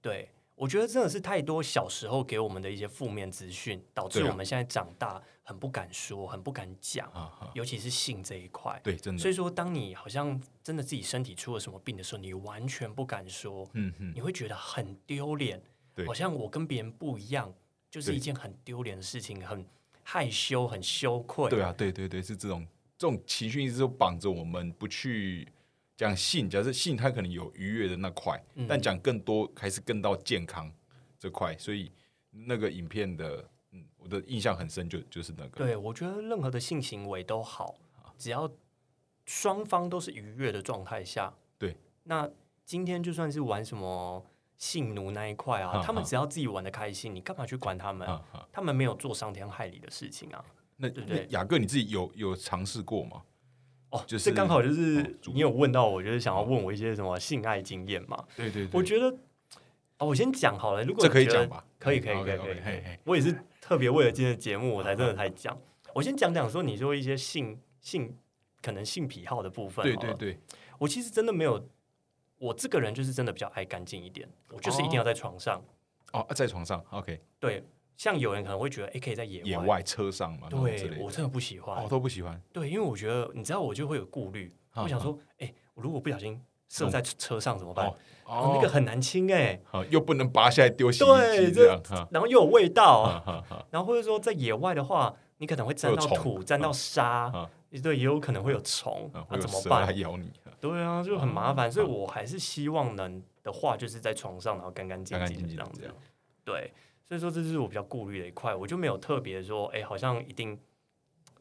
对，我觉得真的是太多小时候给我们的一些负面资讯，导致我们现在长大很不敢说，很不敢讲，尤其是性这一块。对，真的。所，以说，当你好像真的自己身体出了什么病的时候，你完全不敢说，嗯哼，你会觉得很丢脸，对好像我跟别人不一样，就是一件很丢脸的事情，很害羞、很羞愧。对啊，对对对，是这种这种情绪一直都绑着我们不去讲性。假设性它可能有愉悦的那块，嗯。但讲更多还是更到健康这块，所以那个影片的，嗯，我的印象很深就，就是那个，对，我觉得任何的性行为都好，只要双方都是愉悦的状态下，对，那今天就算是玩什么性奴那一块啊，哈他们只要自己玩的开心，你干嘛去管他们？啊啊，他们没有做伤天害理的事情啊。那对不对雅各你自己有有尝试过吗？哦，就是这刚好就是你有问到我，就是想要问我一些什么性爱经验嘛？对对对，我觉得，哦，我先讲好了。如果这可以讲吧？可以，可以，可以，可以。我也是特别为了今天的节目，我才真的才讲。我先讲讲说，你说一些性性可能性癖好的部分。对对，对，我其实真的没有，我这个人就是真的比较爱干净一点，我就是一定要在床上。哦，在床上，OK，对，像有人可能会觉得，哎，可以在野野外车上嘛，对我真的不喜欢哦。都不喜欢，对，因为我觉得，你知道，我就会有顾虑。啊我想说，哎，我如果不小心射在车上怎么办？哦哦，那个很难清哎。好又不能拔下来丢洗对衣机这样，哈然后又有味道，然后或者说在野外的话，你可能会沾到土、沾到沙啊，对，也有可能会有虫，啊那怎么办？咬你，对啊，就很麻烦，所以我还是希望能的话，就是在床上，然后干干净净的这样子。对，所以说这是我比较顾虑的一块，我就没有特别说，哎，好像一定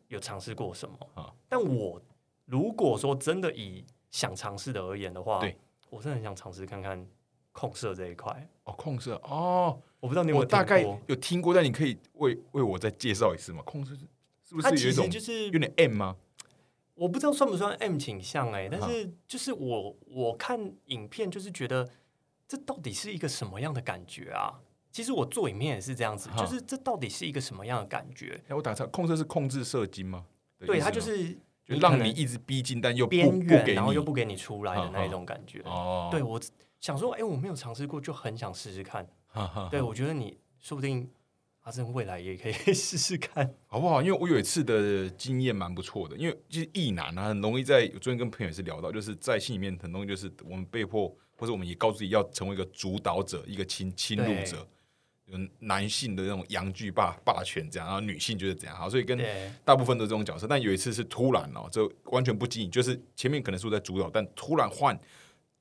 有尝试过什么啊。但我如果说真的以想尝试的而言的话，对我真的很想尝试看看控色这一块。哦，控色哦，我不知道你有没有我大概听过有听过，但你可以为为我再介绍一次吗？控色是是不它其是有一种实就是有点 M 吗？我不知道算不算 M 倾向哎、但啊是就是我我看影片就是觉得这到底是一个什么样的感觉啊？其实我做影片也是这样子，啊就是这到底是一个什么样的感觉？哎，我打岔，控制是控制射精吗？对，它就是就让你一直逼近，但又不边缘，然后又不给你出来的啊那一种感觉。哦，对我想说，哎、我没有尝试过，就很想试试看。对我觉得你说不定阿正未来也可以 <laughs> 试试看。好不好？因为我有一次的经验蛮不错的，因为就是异男啊，很容易在我昨天跟朋友也是聊到，就是在心里面很容易就是我们被迫，或者我们也告诉自己要成为一个主导者，一个侵侵入者，有男性的那种阳具霸霸权这样，然后女性就是这样，好，所以跟，大部分都是这种角色。但有一次是突然哦，这完全不经意，就是前面可能是我在主导，但突然换，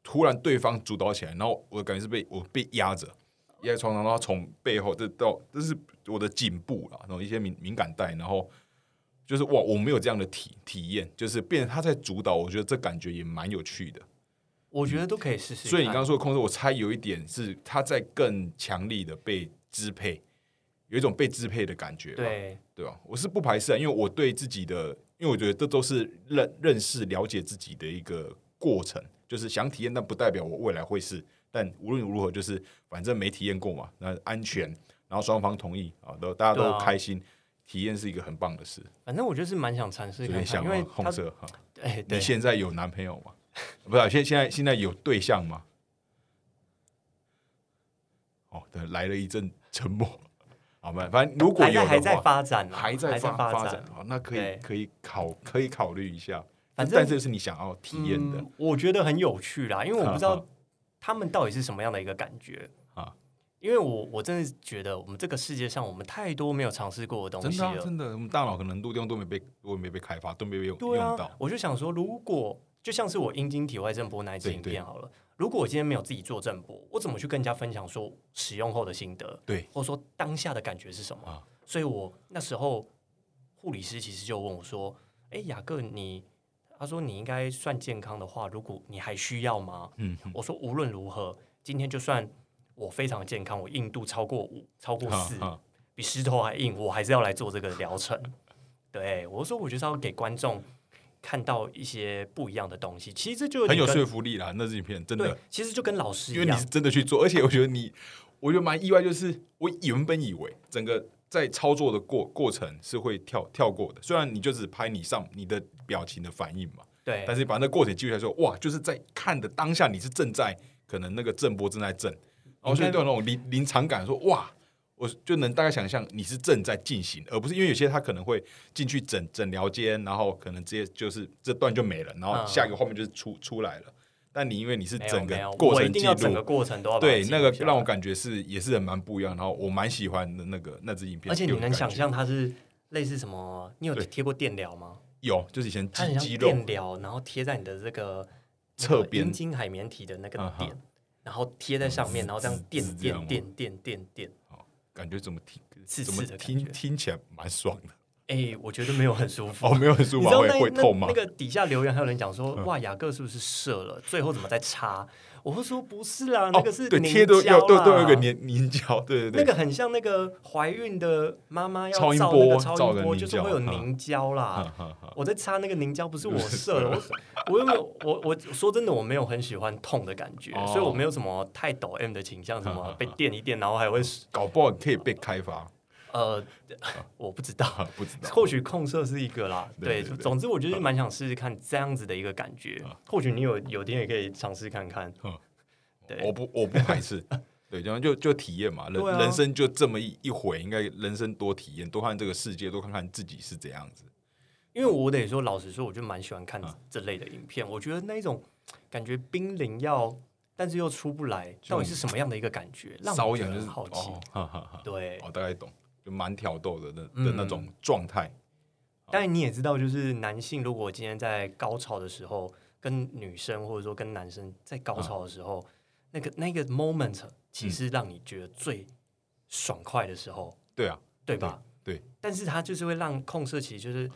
突然对方主导起来，然后我感觉是被我被压着，压在床上，然后从背后这到这是我的颈部啦，然后一些敏敏感带，然后就是哇，我没有这样的体体验，就是变成他在主导，我觉得这感觉也蛮有趣的。我觉得都可以试试看。所以你刚刚说的控制，我猜有一点是他在更强力的被支配，有一种被支配的感觉吧。对对吧？我是不排斥啊，因为我对自己的，因为我觉得这都是认认识、了解自己的一个过程，就是想体验，但不代表我未来会是。但无论如何，就是反正没体验过嘛，那安全，然后双方同意啊，都大家都开心，体验是一个很棒的事。反正我就是蛮想尝试因为他红色哈。你现在有男朋友吗？不是啊，现现在现在有对象吗？哦，对，来了一阵沉默。好吧，反正如果还在还在发展啊，还在发展发展，。好，那可以可以考可以考虑一下。反正但这是你想要体验的嗯我觉得很有趣啦，因为我不知哈道 <laughs> 他们到底是什么样的一个感觉啊。因为我我真的觉得我们这个世界上，我们太多没有尝试过的东真的啊、西了。真的，我们大脑可能很多地方都没被都没被开发，都没有用到啊。，我就想说，如果就像是我阴茎体外震波那一支影片好了，如果我今天没有自己做震波，我怎么去跟人家分享说使用后的心得，对或者说当下的感觉是什么？啊所以我那时候护理师其实就问我说：“哎，雅各，你他说你应该算健康的话，如果你还需要吗？”嗯，嗯我说无论如何，今天就算我非常健康，我硬度超过五、超过四，比石头还硬，我还是要来做这个疗程。对我说，我就是要给观众看到一些不一样的东西。其实这就很有说服力啦，那支影片真的，，其实就跟老师一样因为你是，真的去做，而且我觉得你，我觉得蛮意外，就是我原本以为整个在操作的过过程是会跳跳过的，虽然你就只拍你上你的表情的反应嘛，对但是把那过程记录下来说，哇，就是在看的当下你是正在可能那个震波正在震，然后所以都有那种临临场感，说哇。我就能大概想象你是正在进行，而不是因为有些他可能会进去诊诊疗间，然后可能直接就是这段就没了，然后嗯下一个画面就是出出来了。但你因为你是整个过程记录整个录，过程都对那个让我感觉是也是蛮不一样，然后我蛮喜欢的那个那支影片，而且你能想象它是类似什么？你有对贴过电疗吗？有，就是以前它很像肌肌肉电疗，然后贴在你的这个侧边阴茎海绵体的那个点，然后贴在上面，然后这样滋电电吗电电电电。感觉怎么听刺怎么听听起来蛮爽的。<laughs> 哎，我觉得没有很舒服。<laughs> 哦，没有很舒服啊，会会痛吗那？个底下留言还有人讲说，嗯哇，雅各是不是射了？最后怎么在插？我会说不是啦，那哦个是对，凝贴都胶要都都有一个啦。凝凝胶，对对对，那个很像那个怀孕的妈妈要超音照那个波超音波，就是会有凝胶啦。我在擦那个凝胶，不是我射的，我我又没有我我说真的，我没有很喜欢痛的感觉，哦。所以我没有什么太抖 M 的倾向，什么被电一电，然后还会搞不好可以被开发，呃，<laughs> 我不知道，啊 <laughs> 不知道。或许控色是一个啦，对，总之我就是蛮想试试看这样子的一个感觉。啊，或许你有有天也可以尝试看看。嗯，对。我不我不排斥，<laughs> 对，然后就就体验嘛，人、啊。人生就这么一一回，应该人生多体验，多看这个世界，多看看自己是怎样子。因为我得说，老实说，我就蛮喜欢看啊这类的影片。我觉得那一种感觉濒临要，但是又出不来，到底是什么样的一个感觉？让我很好奇。哦，哈哈哈，对，我大概懂，就蛮挑逗的的嗯。的那种状态。当然你也知道，就是男性如果今天在高潮的时候，跟女生或者说跟男生在高潮的时候，那个那个 moment 其实让你觉得最爽快的时候，对啊，对吧？对。对但是他就是会让控射期，就是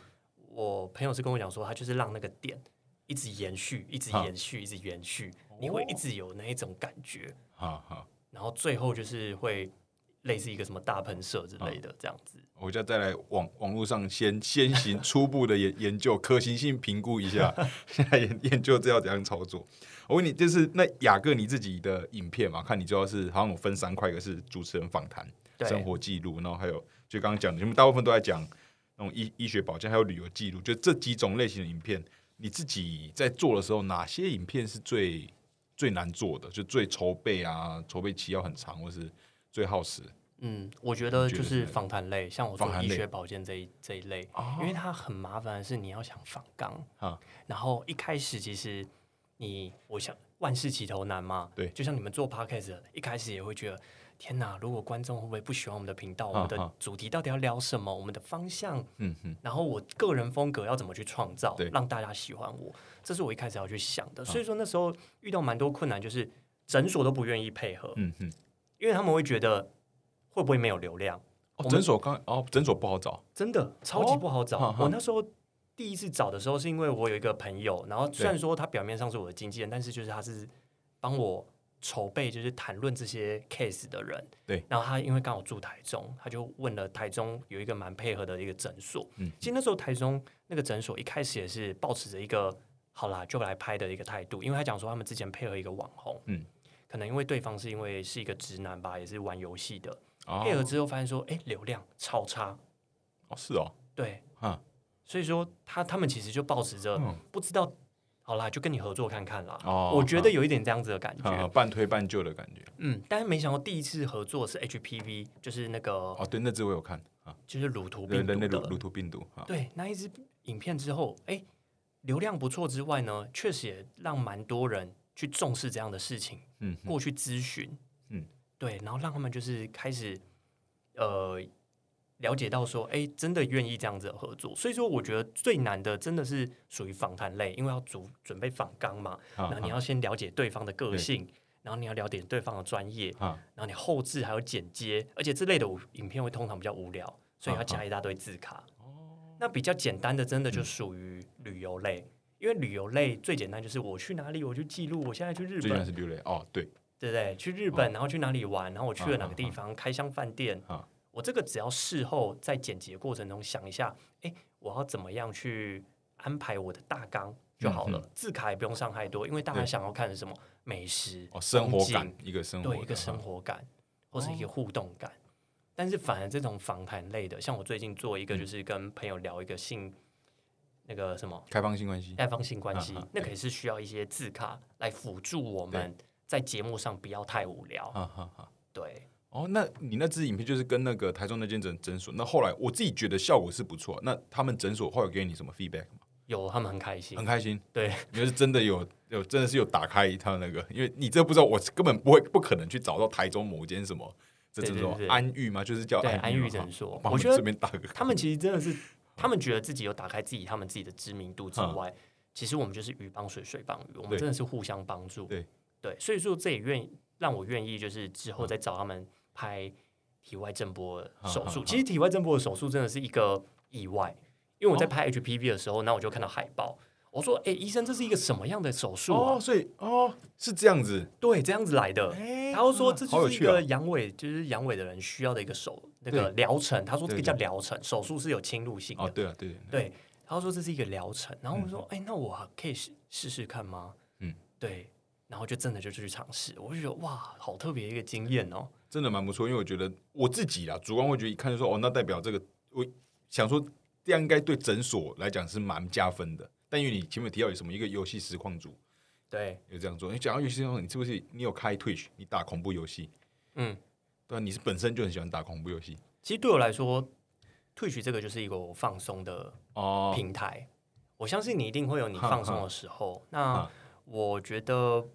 我朋友是跟我讲说，他就是让那个点一直延续，一直延续，一直延续，你会一直有那一种感觉，哈哈。然后最后就是会类似一个什么大喷射之类的这样子。我就再来网网络上先先行初步的研 <laughs> 研究，可行性评估一下，<laughs> 现在研研究这要怎样操作。我问你，就是那雅各你自己的影片嘛？看你主要是好像有分三块，一个是主持人访谈、生活记录，然后还有就刚刚讲的，你们大部分都在讲那种医医学保健，还有旅游记录，就这几种类型的影片，你自己在做的时候，哪些影片是最最难做的？就最筹备啊，筹备期要很长，或是最耗时？嗯，我觉得就是访谈类，像我做医学保健这一这一类，哦因为它很麻烦的是你要想访纲啊然后一开始其实你我想万事起头难嘛，对就像你们做 podcast 一开始也会觉得。天哪！如果观众会不会不喜欢我们的频道？我们的主题到底要聊什么？我们的方向，嗯嗯，然后我个人风格要怎么去创造，让大家喜欢我？这是我一开始要去想的。啊所以说那时候遇到蛮多困难，就是诊所都不愿意配合，嗯嗯。因为他们会觉得会不会没有流量？诊所刚哦，诊所不好找，真的超级不好找。我那时候第一次找的时候，是因为我有一个朋友，然后虽然说他表面上是我的经纪人，但是就是他是帮我筹备，就是谈论这些 case 的人。对，然后他因为刚好住台中，他就问了台中有一个蛮配合的一个诊所。嗯其实那时候台中那个诊所一开始也是保持着一个好啦就来拍的一个态度，因为他讲说他们之前配合一个网红，嗯，可能因为对方是因为是一个直男吧，也是玩游戏的，哦。配合之后发现说，哎，流量超差，哦是哦，对，嗯，所以说他他们其实就保持着嗯不知道，好啦，就跟你合作看看啦。哦。我觉得有一点这样子的感啊觉，半推半就的感觉。嗯，但是没想到第一次合作是 HPV，就是那个哦，对，那支我有看啊，就是乳头病毒的人类乳乳，头病毒啊，对，那一支影片之后，哎，流量不错之外呢，确实也让蛮多人去重视这样的事情，嗯，过去咨询，嗯，对，然后让他们就是开始呃了解到说，哎，真的愿意这样子的合作。所以说，我觉得最难的真的是属于访谈类，因为要主准备访纲嘛，啊然后你要先了解对方的个性，然后你要了解对方的专业，啊然后你后置还有剪接，而且这类的影片会通常比较无聊，所以要啊加一大堆字卡。那比较简单的，真的就属于旅游类，因为旅游类最简单就是我去哪里，我就记录，我现在去日本。哦，对。对不对？去日本，然后去哪里玩，然后我去了哪个地啊方，开箱饭店啊。我这个只要事后在剪辑的过程中想一下，哎，我要怎么样去安排我的大纲就好了，嗯字卡也不用上太多，因为大家对。想要看的是什么？美食、哦，生活风景感一个生活对一个生哈活感，或是一个互动感。但是反而这种访谈类的，像我最近做一个，就是跟朋友聊一个性那个什么开放性关系开放性关系那可以是需要一些字卡来辅助我们在节目上不要太无聊。哈哈哈。对，哦，那你那支影片就是跟那个台中那间诊诊所，那后来我自己觉得效果是不错。那他们诊所后来有给你什么 feedback 吗？有他们很开心很。开心，对，因为是真的有有真的是有打开他那个，因为你这不知道，我根本不会不可能去找到台中某间什么这诊所安玉嘛，就是叫安愈安嘛诊所我觉得这边打个他们其实真的是，他们觉得自己有打开自己他们自己的知名度之嗯。外，其实我们就是鱼帮水，水帮鱼，我们真的是互相帮助。对。对，所以说这也愿意让我愿意，就是之后再找他们拍体外震波手术。其实体外震波的手术真的是一个意外，因为我在哦。拍 HPV 的时候，那我就看到海报，我说：“哎、医生，这是一个什么样的手术啊？”哦，所以哦是这样子，对，这样子来的。哎然后说这就是一个阳痿，就是阳痿的人需要的一个手那个疗程。他说这个叫疗程，手术是有侵入性的。哦，对啊，对对对，他说这是一个疗程，然后我说，哎、那我可以试试试看吗？嗯，对，然后就真的就去尝试，我就觉得哇，好特别一个经验哦。真的蛮不错，因为我觉得我自己啦，主观会觉得一看就说哦，那代表这个，我想说这样应该对诊所来讲是蛮加分的。但因为你前面提到有什么一个游戏实况组对，有这样做，你讲到游戏实况，你是不是你有开 Twitch，你打恐怖游戏？嗯，对啊，你是本身就很喜欢打恐怖游戏其实对我来说，Twitch 这个就是一个我放松的哦，平台。我相信你一定会有你放松的时候。那哈我觉得，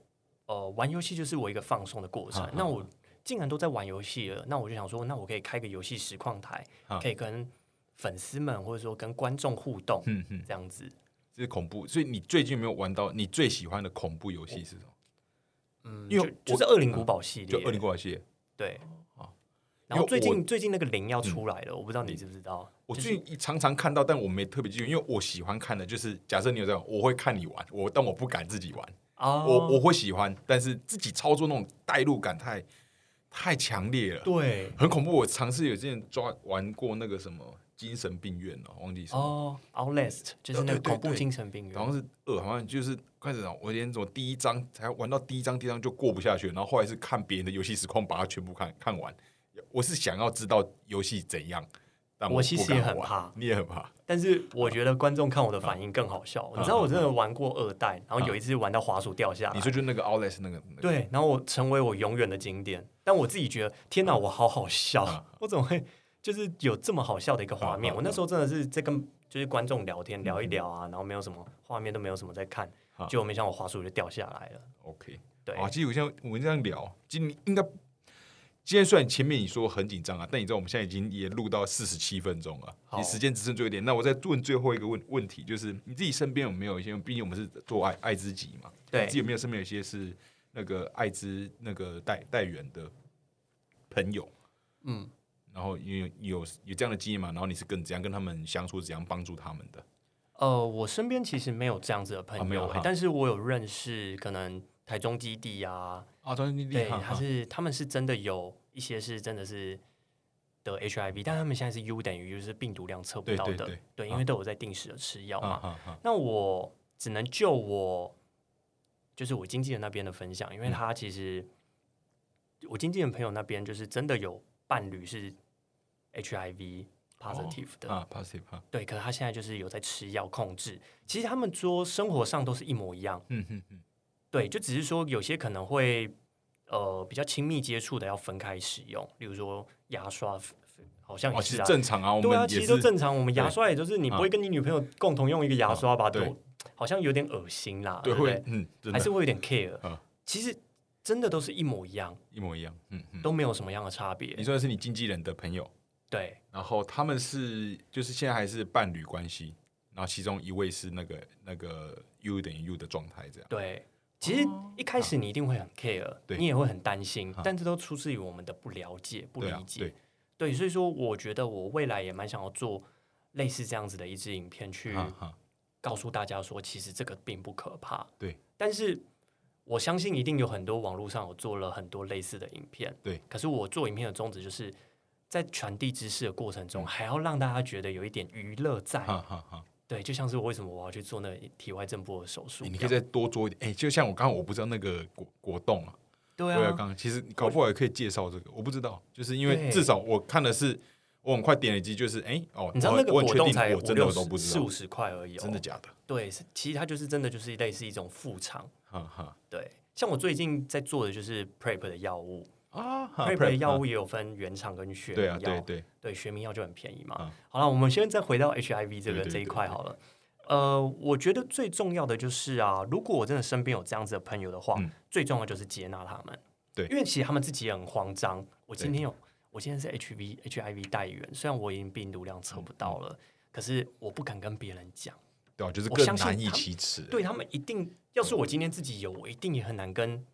呃，玩游戏就是我一个放松的过程。那我既然都在玩游戏了，那我就想说，那我可以开个游戏实况台，可以跟粉丝们或者说跟观众互动，嗯嗯，这样子。这是恐怖。所以你最近有没有玩到你最喜欢的恐怖游戏是什么？嗯，因为就就是我恶灵古堡系列，就恶灵古堡系列。对哦。然后最近最近那个零要出来了，我不知道你知不知道？我最近常常看到，但我没特别记住，因为我喜欢看的就是，假设你有这样，我会看你玩，我但我不敢自己玩，啊，我我会喜欢，但是自己操作那种代入感太太强烈了，对很恐怖。我尝试有之前抓玩过那个什么精神病院哦，忘记什么，哦，Outlast 就是那个恐怖精神病院，好像是二，好像就是开始我连怎么第一章才玩到第一章，第一章就过不下去，然后后来是看别人的游戏实况，把它全部看看完。我是想要知道游戏怎样，但我其实也很怕。你也很怕。但是我觉得观众看我的反应更好笑。你知道我真的玩过二代，然后有一次玩到滑鼠掉下来，你说就那个 Outlast 那个，那个。对，然后我成为我永远的经典。但我自己觉得，天哪，我好好嗯笑，我怎么会就是有这么好笑的一个画面？我那时候真的是在跟就是观众聊天聊一聊啊，然后没有什么画面都没有什么在看，嗯结果没想到我滑鼠就掉下来了。OK。对，啊，其实我像我们这样聊，今天应该今天虽然前面你说很紧张啊，但你知道我们现在已经也录到四十七分钟了，好其实时间只剩最后一点。那我再问最后一个问问题，就是你自己身边有没有一些，毕竟我们是做爱爱之己嘛，对你自己有没有身边有一些是那个爱之那个带带源的朋友？嗯，然后有有有这样的经验嘛？然后你是跟怎样跟他们相处，怎样帮助他们的？呃，我身边其实没有这样子的朋友、欸啊没有但是我有认识可能台中基地啊，啊，中基地，对，他是他们是真的有一些是真的是得 HIV，但他们现在是 U 等于就是病毒量测不到的，对对对因为都有在定时的吃药嘛。啊啊啊那我只能就我就是我经纪人那边的分享，因为嗯他其实、我经纪人朋友那边就是真的有伴侣是 HIV positive 的，啊，positive 哈，对，可是他现在就是有在吃药控制。其实他们说生活上都是一模一样，嗯嗯嗯，对，就只是说有些可能会呃比较亲密接触的要分开使用，例如说牙刷，好像也是啊。正常啊，我对啊，其实都正常。我们牙刷也就是你不会跟你女朋友共同用一个牙刷吧？啊对都好像有点恶心啦，对对不对？嗯，还是会有点 care 啊。其实真的都是一模一样，一模一样，嗯嗯。都没有什么样的差别你。说的是你经纪人的朋友，对，然后他们是就是现在还是伴侣关系，然后其中一位是那个那个 U 等于 U 的状态，这样。对，其实一开始你一定会很 care，、你也会很担心啊，但这都出自于我们的不了解、不理解。对对所以说我觉得我未来也蛮想要做类似这样子的一支影片，去告诉大家说，其实这个并不可怕。对，但是我相信一定有很多网络上有做了很多类似的影片。对，可是我做影片的宗旨就是在传递知识的过程嗯中，还要让大家觉得有一点娱乐在。哈哈哈。对，就像是为什么我要去做那个体外震波的手术，欸你可以再多做一点，哎、就像我刚刚我不知道那个果果冻啊，对啊，威尔刚，其实搞不好也可以介绍这个，我不知道，就是因为至少我看的是，我很快点了一击，就是哎、哦，你知道那个果冻才五我真的六都不知道十四五，十块而已、哦，真的假的？对，是其实它就是真的就是类似一种副厂。哈哈对，像我最近在做的就是 PrEP 的药物啊，PrEP 的药啊物也有分原厂跟学对啊，名药，对对，对，学名药就很便宜嘛。嗯好了，我们先再回到 HIV 这个这一块好了。呃，我觉得最重要的就是啊，如果我真的身边有这样子的朋友的话，嗯最重要就是接纳他们。对因为其实他们自己也很慌张。我今天有我现在是 HIV HIV 带源，虽然我已经病毒量测不到了，可是我不敢跟别人讲，对啊，就是我更难以启齿。对他们一定，要是我今天自己有，我一定也很难跟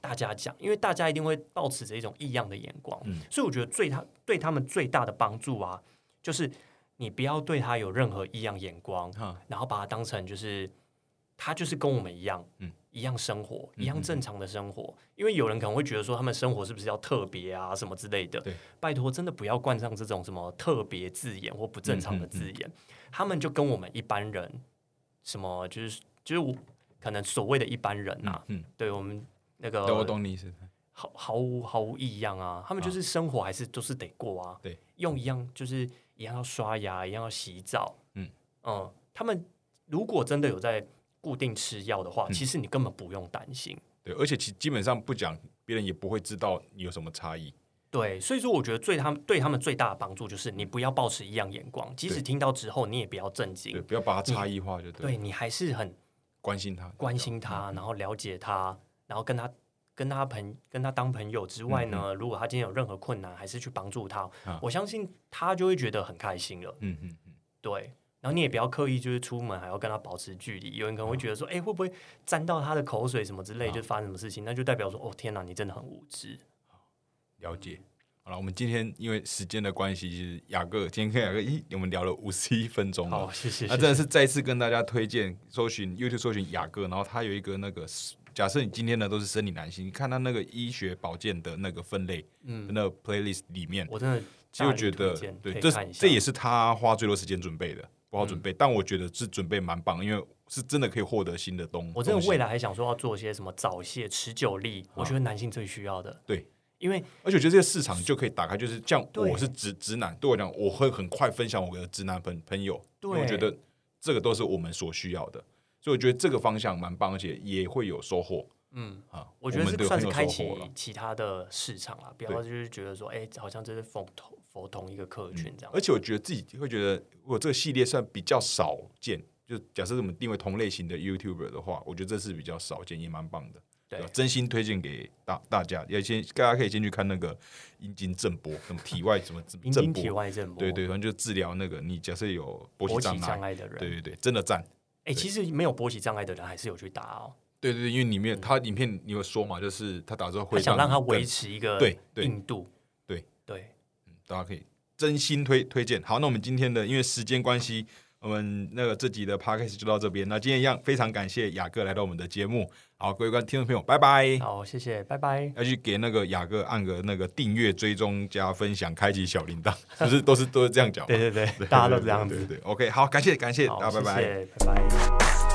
大家讲，因为大家一定会抱持着一种异样的眼光，嗯。所以我觉得最他对他们最大的帮助啊，就是你不要对他有任何异样眼光，嗯，然后把他当成就是他就是跟我们一样，嗯。一样生活，嗯一样正常的生活。因为有人可能会觉得说他们生活是不是要特别啊什么之类的。对，拜托真的不要冠上这种什么特别字眼或不正常的字眼，他们就跟我们一般人什么就是就是我可能所谓的一般人啊，嗯，对我们那个，我个懂你意思。毫毫无毫无异样啊，他们就是生活还是都是得过啊，对，用一样就是一样要刷牙，一样要洗澡，嗯。嗯，他们如果真的有在固定吃药的话，嗯其实你根本不用担心。对，而且其基本上不讲，别人也不会知道你有什么差异。对，所以说我觉得最他们对他们最大的帮助就是你不要保持一样眼光，即使听到之后你也不要震对，惊，不要把它差异化，就对。对你还是很关心他，关心他，然后了解他，然后跟他跟他朋跟他当朋友之外呢，如果他今天有任何困难，还是去帮助他，啊我相信他就会觉得很开心了。嗯嗯嗯，对，然后你也不要刻意就是出门还要跟他保持距离，有人可能会觉得说，哎、会不会沾到他的口水什么之类，啊就发生什么事情，那就代表说，哦天哪，你真的很无知。了解。好了，我们今天因为时间的关系，其实雅各今天跟雅各，咦，我们聊了五十一分钟了好，。谢谢。那真的是再次跟大家推荐，搜寻 YouTube 搜寻雅各，然后他有一个那个，假设你今天呢都是生理男性，你看他那个医学保健的那个分类，嗯，那个 playlist 里面，我真的就觉得对，这这也是他花最多时间准备的，不好准嗯。备，但我觉得是准备蛮棒，因为是真的可以获得新的东。西我真的未来还想说要做些什么早泄、持久力，我觉得男性最需要的。对，因为而且我觉得这个市场就可以打开，就是像对我是直直男，对我讲，我会很快分享我的直男朋朋友，因为我觉得这个都是我们所需要的，所以我觉得这个方向蛮棒，而且也会有收获。嗯，啊。我觉得是算是开启其他的市场啦，不要就是觉得说，哎、好像这是否同否同一个客群这样。而且我觉得自己会觉得，如果这个系列算比较少见，就假设我们定位同类型的 YouTuber 的话，我觉得这是比较少见，也蛮棒的。对。真心推荐给大大家，也先大家可以先去看那个阴茎震波，什么体外什么震阴茎体波，外震波，对对，反正就治疗那个你假设有勃勃起障碍，的人，对对对，真的赞。哎、其实没有勃起障碍的人还是有去打哦，对对对，因为里面他影片你有说嘛，就是他打之后会想让他维持一个对对硬度，对。对，大家可以真心推推荐。好，那我们今天的因为时间关系，我们那个这集的 podcast 就到这边。那今天一样非常感谢雅各来到我们的节目。好，各位观听众朋友，拜拜。好，谢谢，拜拜。要去给那个雅各按个那个订阅、追踪、加分享、开启小铃铛，<laughs> 是不是都是都是这样讲？对对对，大家都这样子。对对，OK，好，感谢感谢，好，大家拜拜。拜拜。